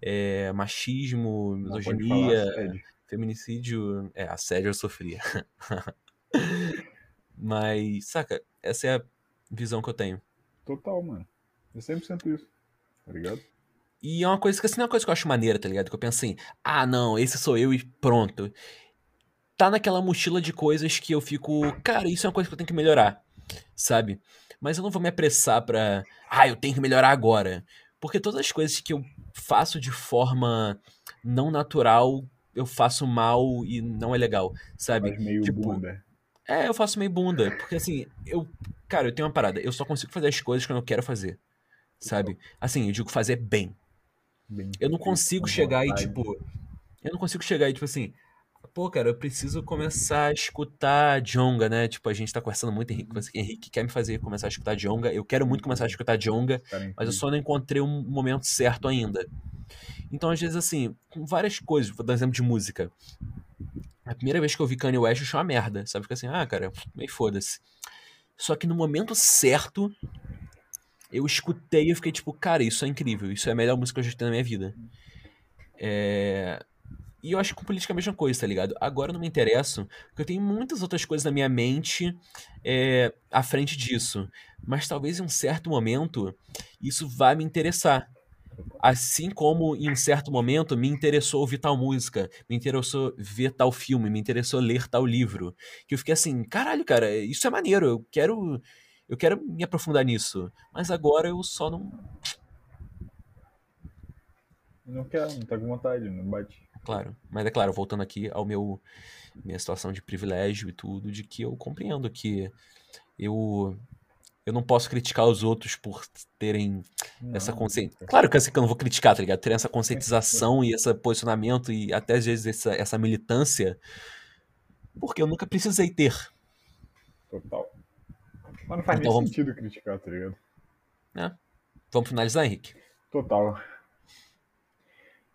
é, machismo, misoginia, feminicídio. É, assédio eu sofria. Mas, saca, essa é a visão que eu tenho. Total, mano. É 100% isso. Tá ligado? E é uma coisa que assim, é uma coisa que eu acho maneira, tá ligado? Que eu penso assim, ah, não, esse sou eu e pronto. Tá naquela mochila de coisas que eu fico, cara, isso é uma coisa que eu tenho que melhorar, sabe? Mas eu não vou me apressar pra, ah, eu tenho que melhorar agora. Porque todas as coisas que eu faço de forma não natural, eu faço mal e não é legal, sabe? Mas meio Tipo, bunda. É, eu faço meio bunda. Porque assim, eu. Cara, eu tenho uma parada. Eu só consigo fazer as coisas quando eu quero fazer. Sabe? Assim, eu digo fazer bem. Bem Eu não consigo com chegar e, tipo. Eu não consigo chegar e, tipo assim. Pô, cara, eu preciso começar a escutar Jonga, né? Tipo, a gente tá conversando muito, Henrique. Você- Henrique quer me fazer começar a escutar Jonga. Eu quero muito começar a escutar Jonga, Cara, mas eu só não encontrei um momento certo ainda. Então, às vezes, assim, com várias coisas, vou dar um exemplo de música. A primeira vez que eu vi Kanye West, eu achei uma merda. Sabe? Fica assim, ah, cara, meio foda-se. Só que no momento certo, eu escutei e fiquei tipo, cara, isso é incrível. Isso é a melhor música que eu já escutei na minha vida. É... E eu acho que com política é a mesma coisa, tá ligado? Agora eu não me interesso, porque eu tenho muitas outras coisas na minha mente é, à frente disso. Mas talvez em um certo momento isso vá me interessar. Assim como em um certo momento me interessou ouvir tal música, me interessou ver tal filme, me interessou ler tal livro. Que eu fiquei assim, caralho, cara, isso é maneiro, eu quero. Eu quero me aprofundar nisso. Mas agora eu só não. Não quer, não tá com vontade, não bate. Claro. Mas é claro, voltando aqui ao meu. Minha situação de privilégio e tudo, de que eu compreendo que eu. Eu não posso criticar os outros por terem essa Não, consciência. cara. Claro que assim que eu não vou criticar, tá ligado? Ter essa conscientização e esse posicionamento e até às vezes essa, essa militância, porque eu nunca precisei ter. Total. Mas não faz Então nem vamos- sentido criticar, tá ligado? Vamos finalizar, Henrique? Total.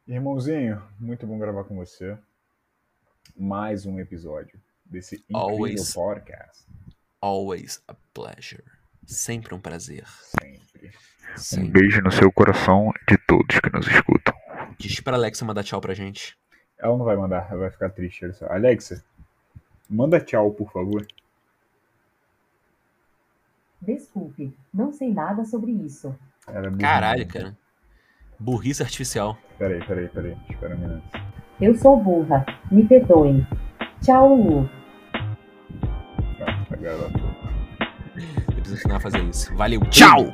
Irmãozinho, muito bom gravar com você. Mais um episódio desse incrível Always. podcast. Always a pleasure. Sempre um prazer. Sempre. Um Sempre. beijo no seu coração de todos que nos escutam. Diz pra Alexa mandar tchau pra gente. Ela não vai mandar, ela vai ficar triste. Alexa, manda tchau, por favor. Desculpe, não sei nada sobre isso. É. Caralho, cara. Burrice artificial. Peraí, peraí, peraí. Espera um minuto. Eu sou burra, me perdoem. Tchau, Lu. Tá, a garota. Eu preciso ensinar a fazer isso. Valeu, tchau!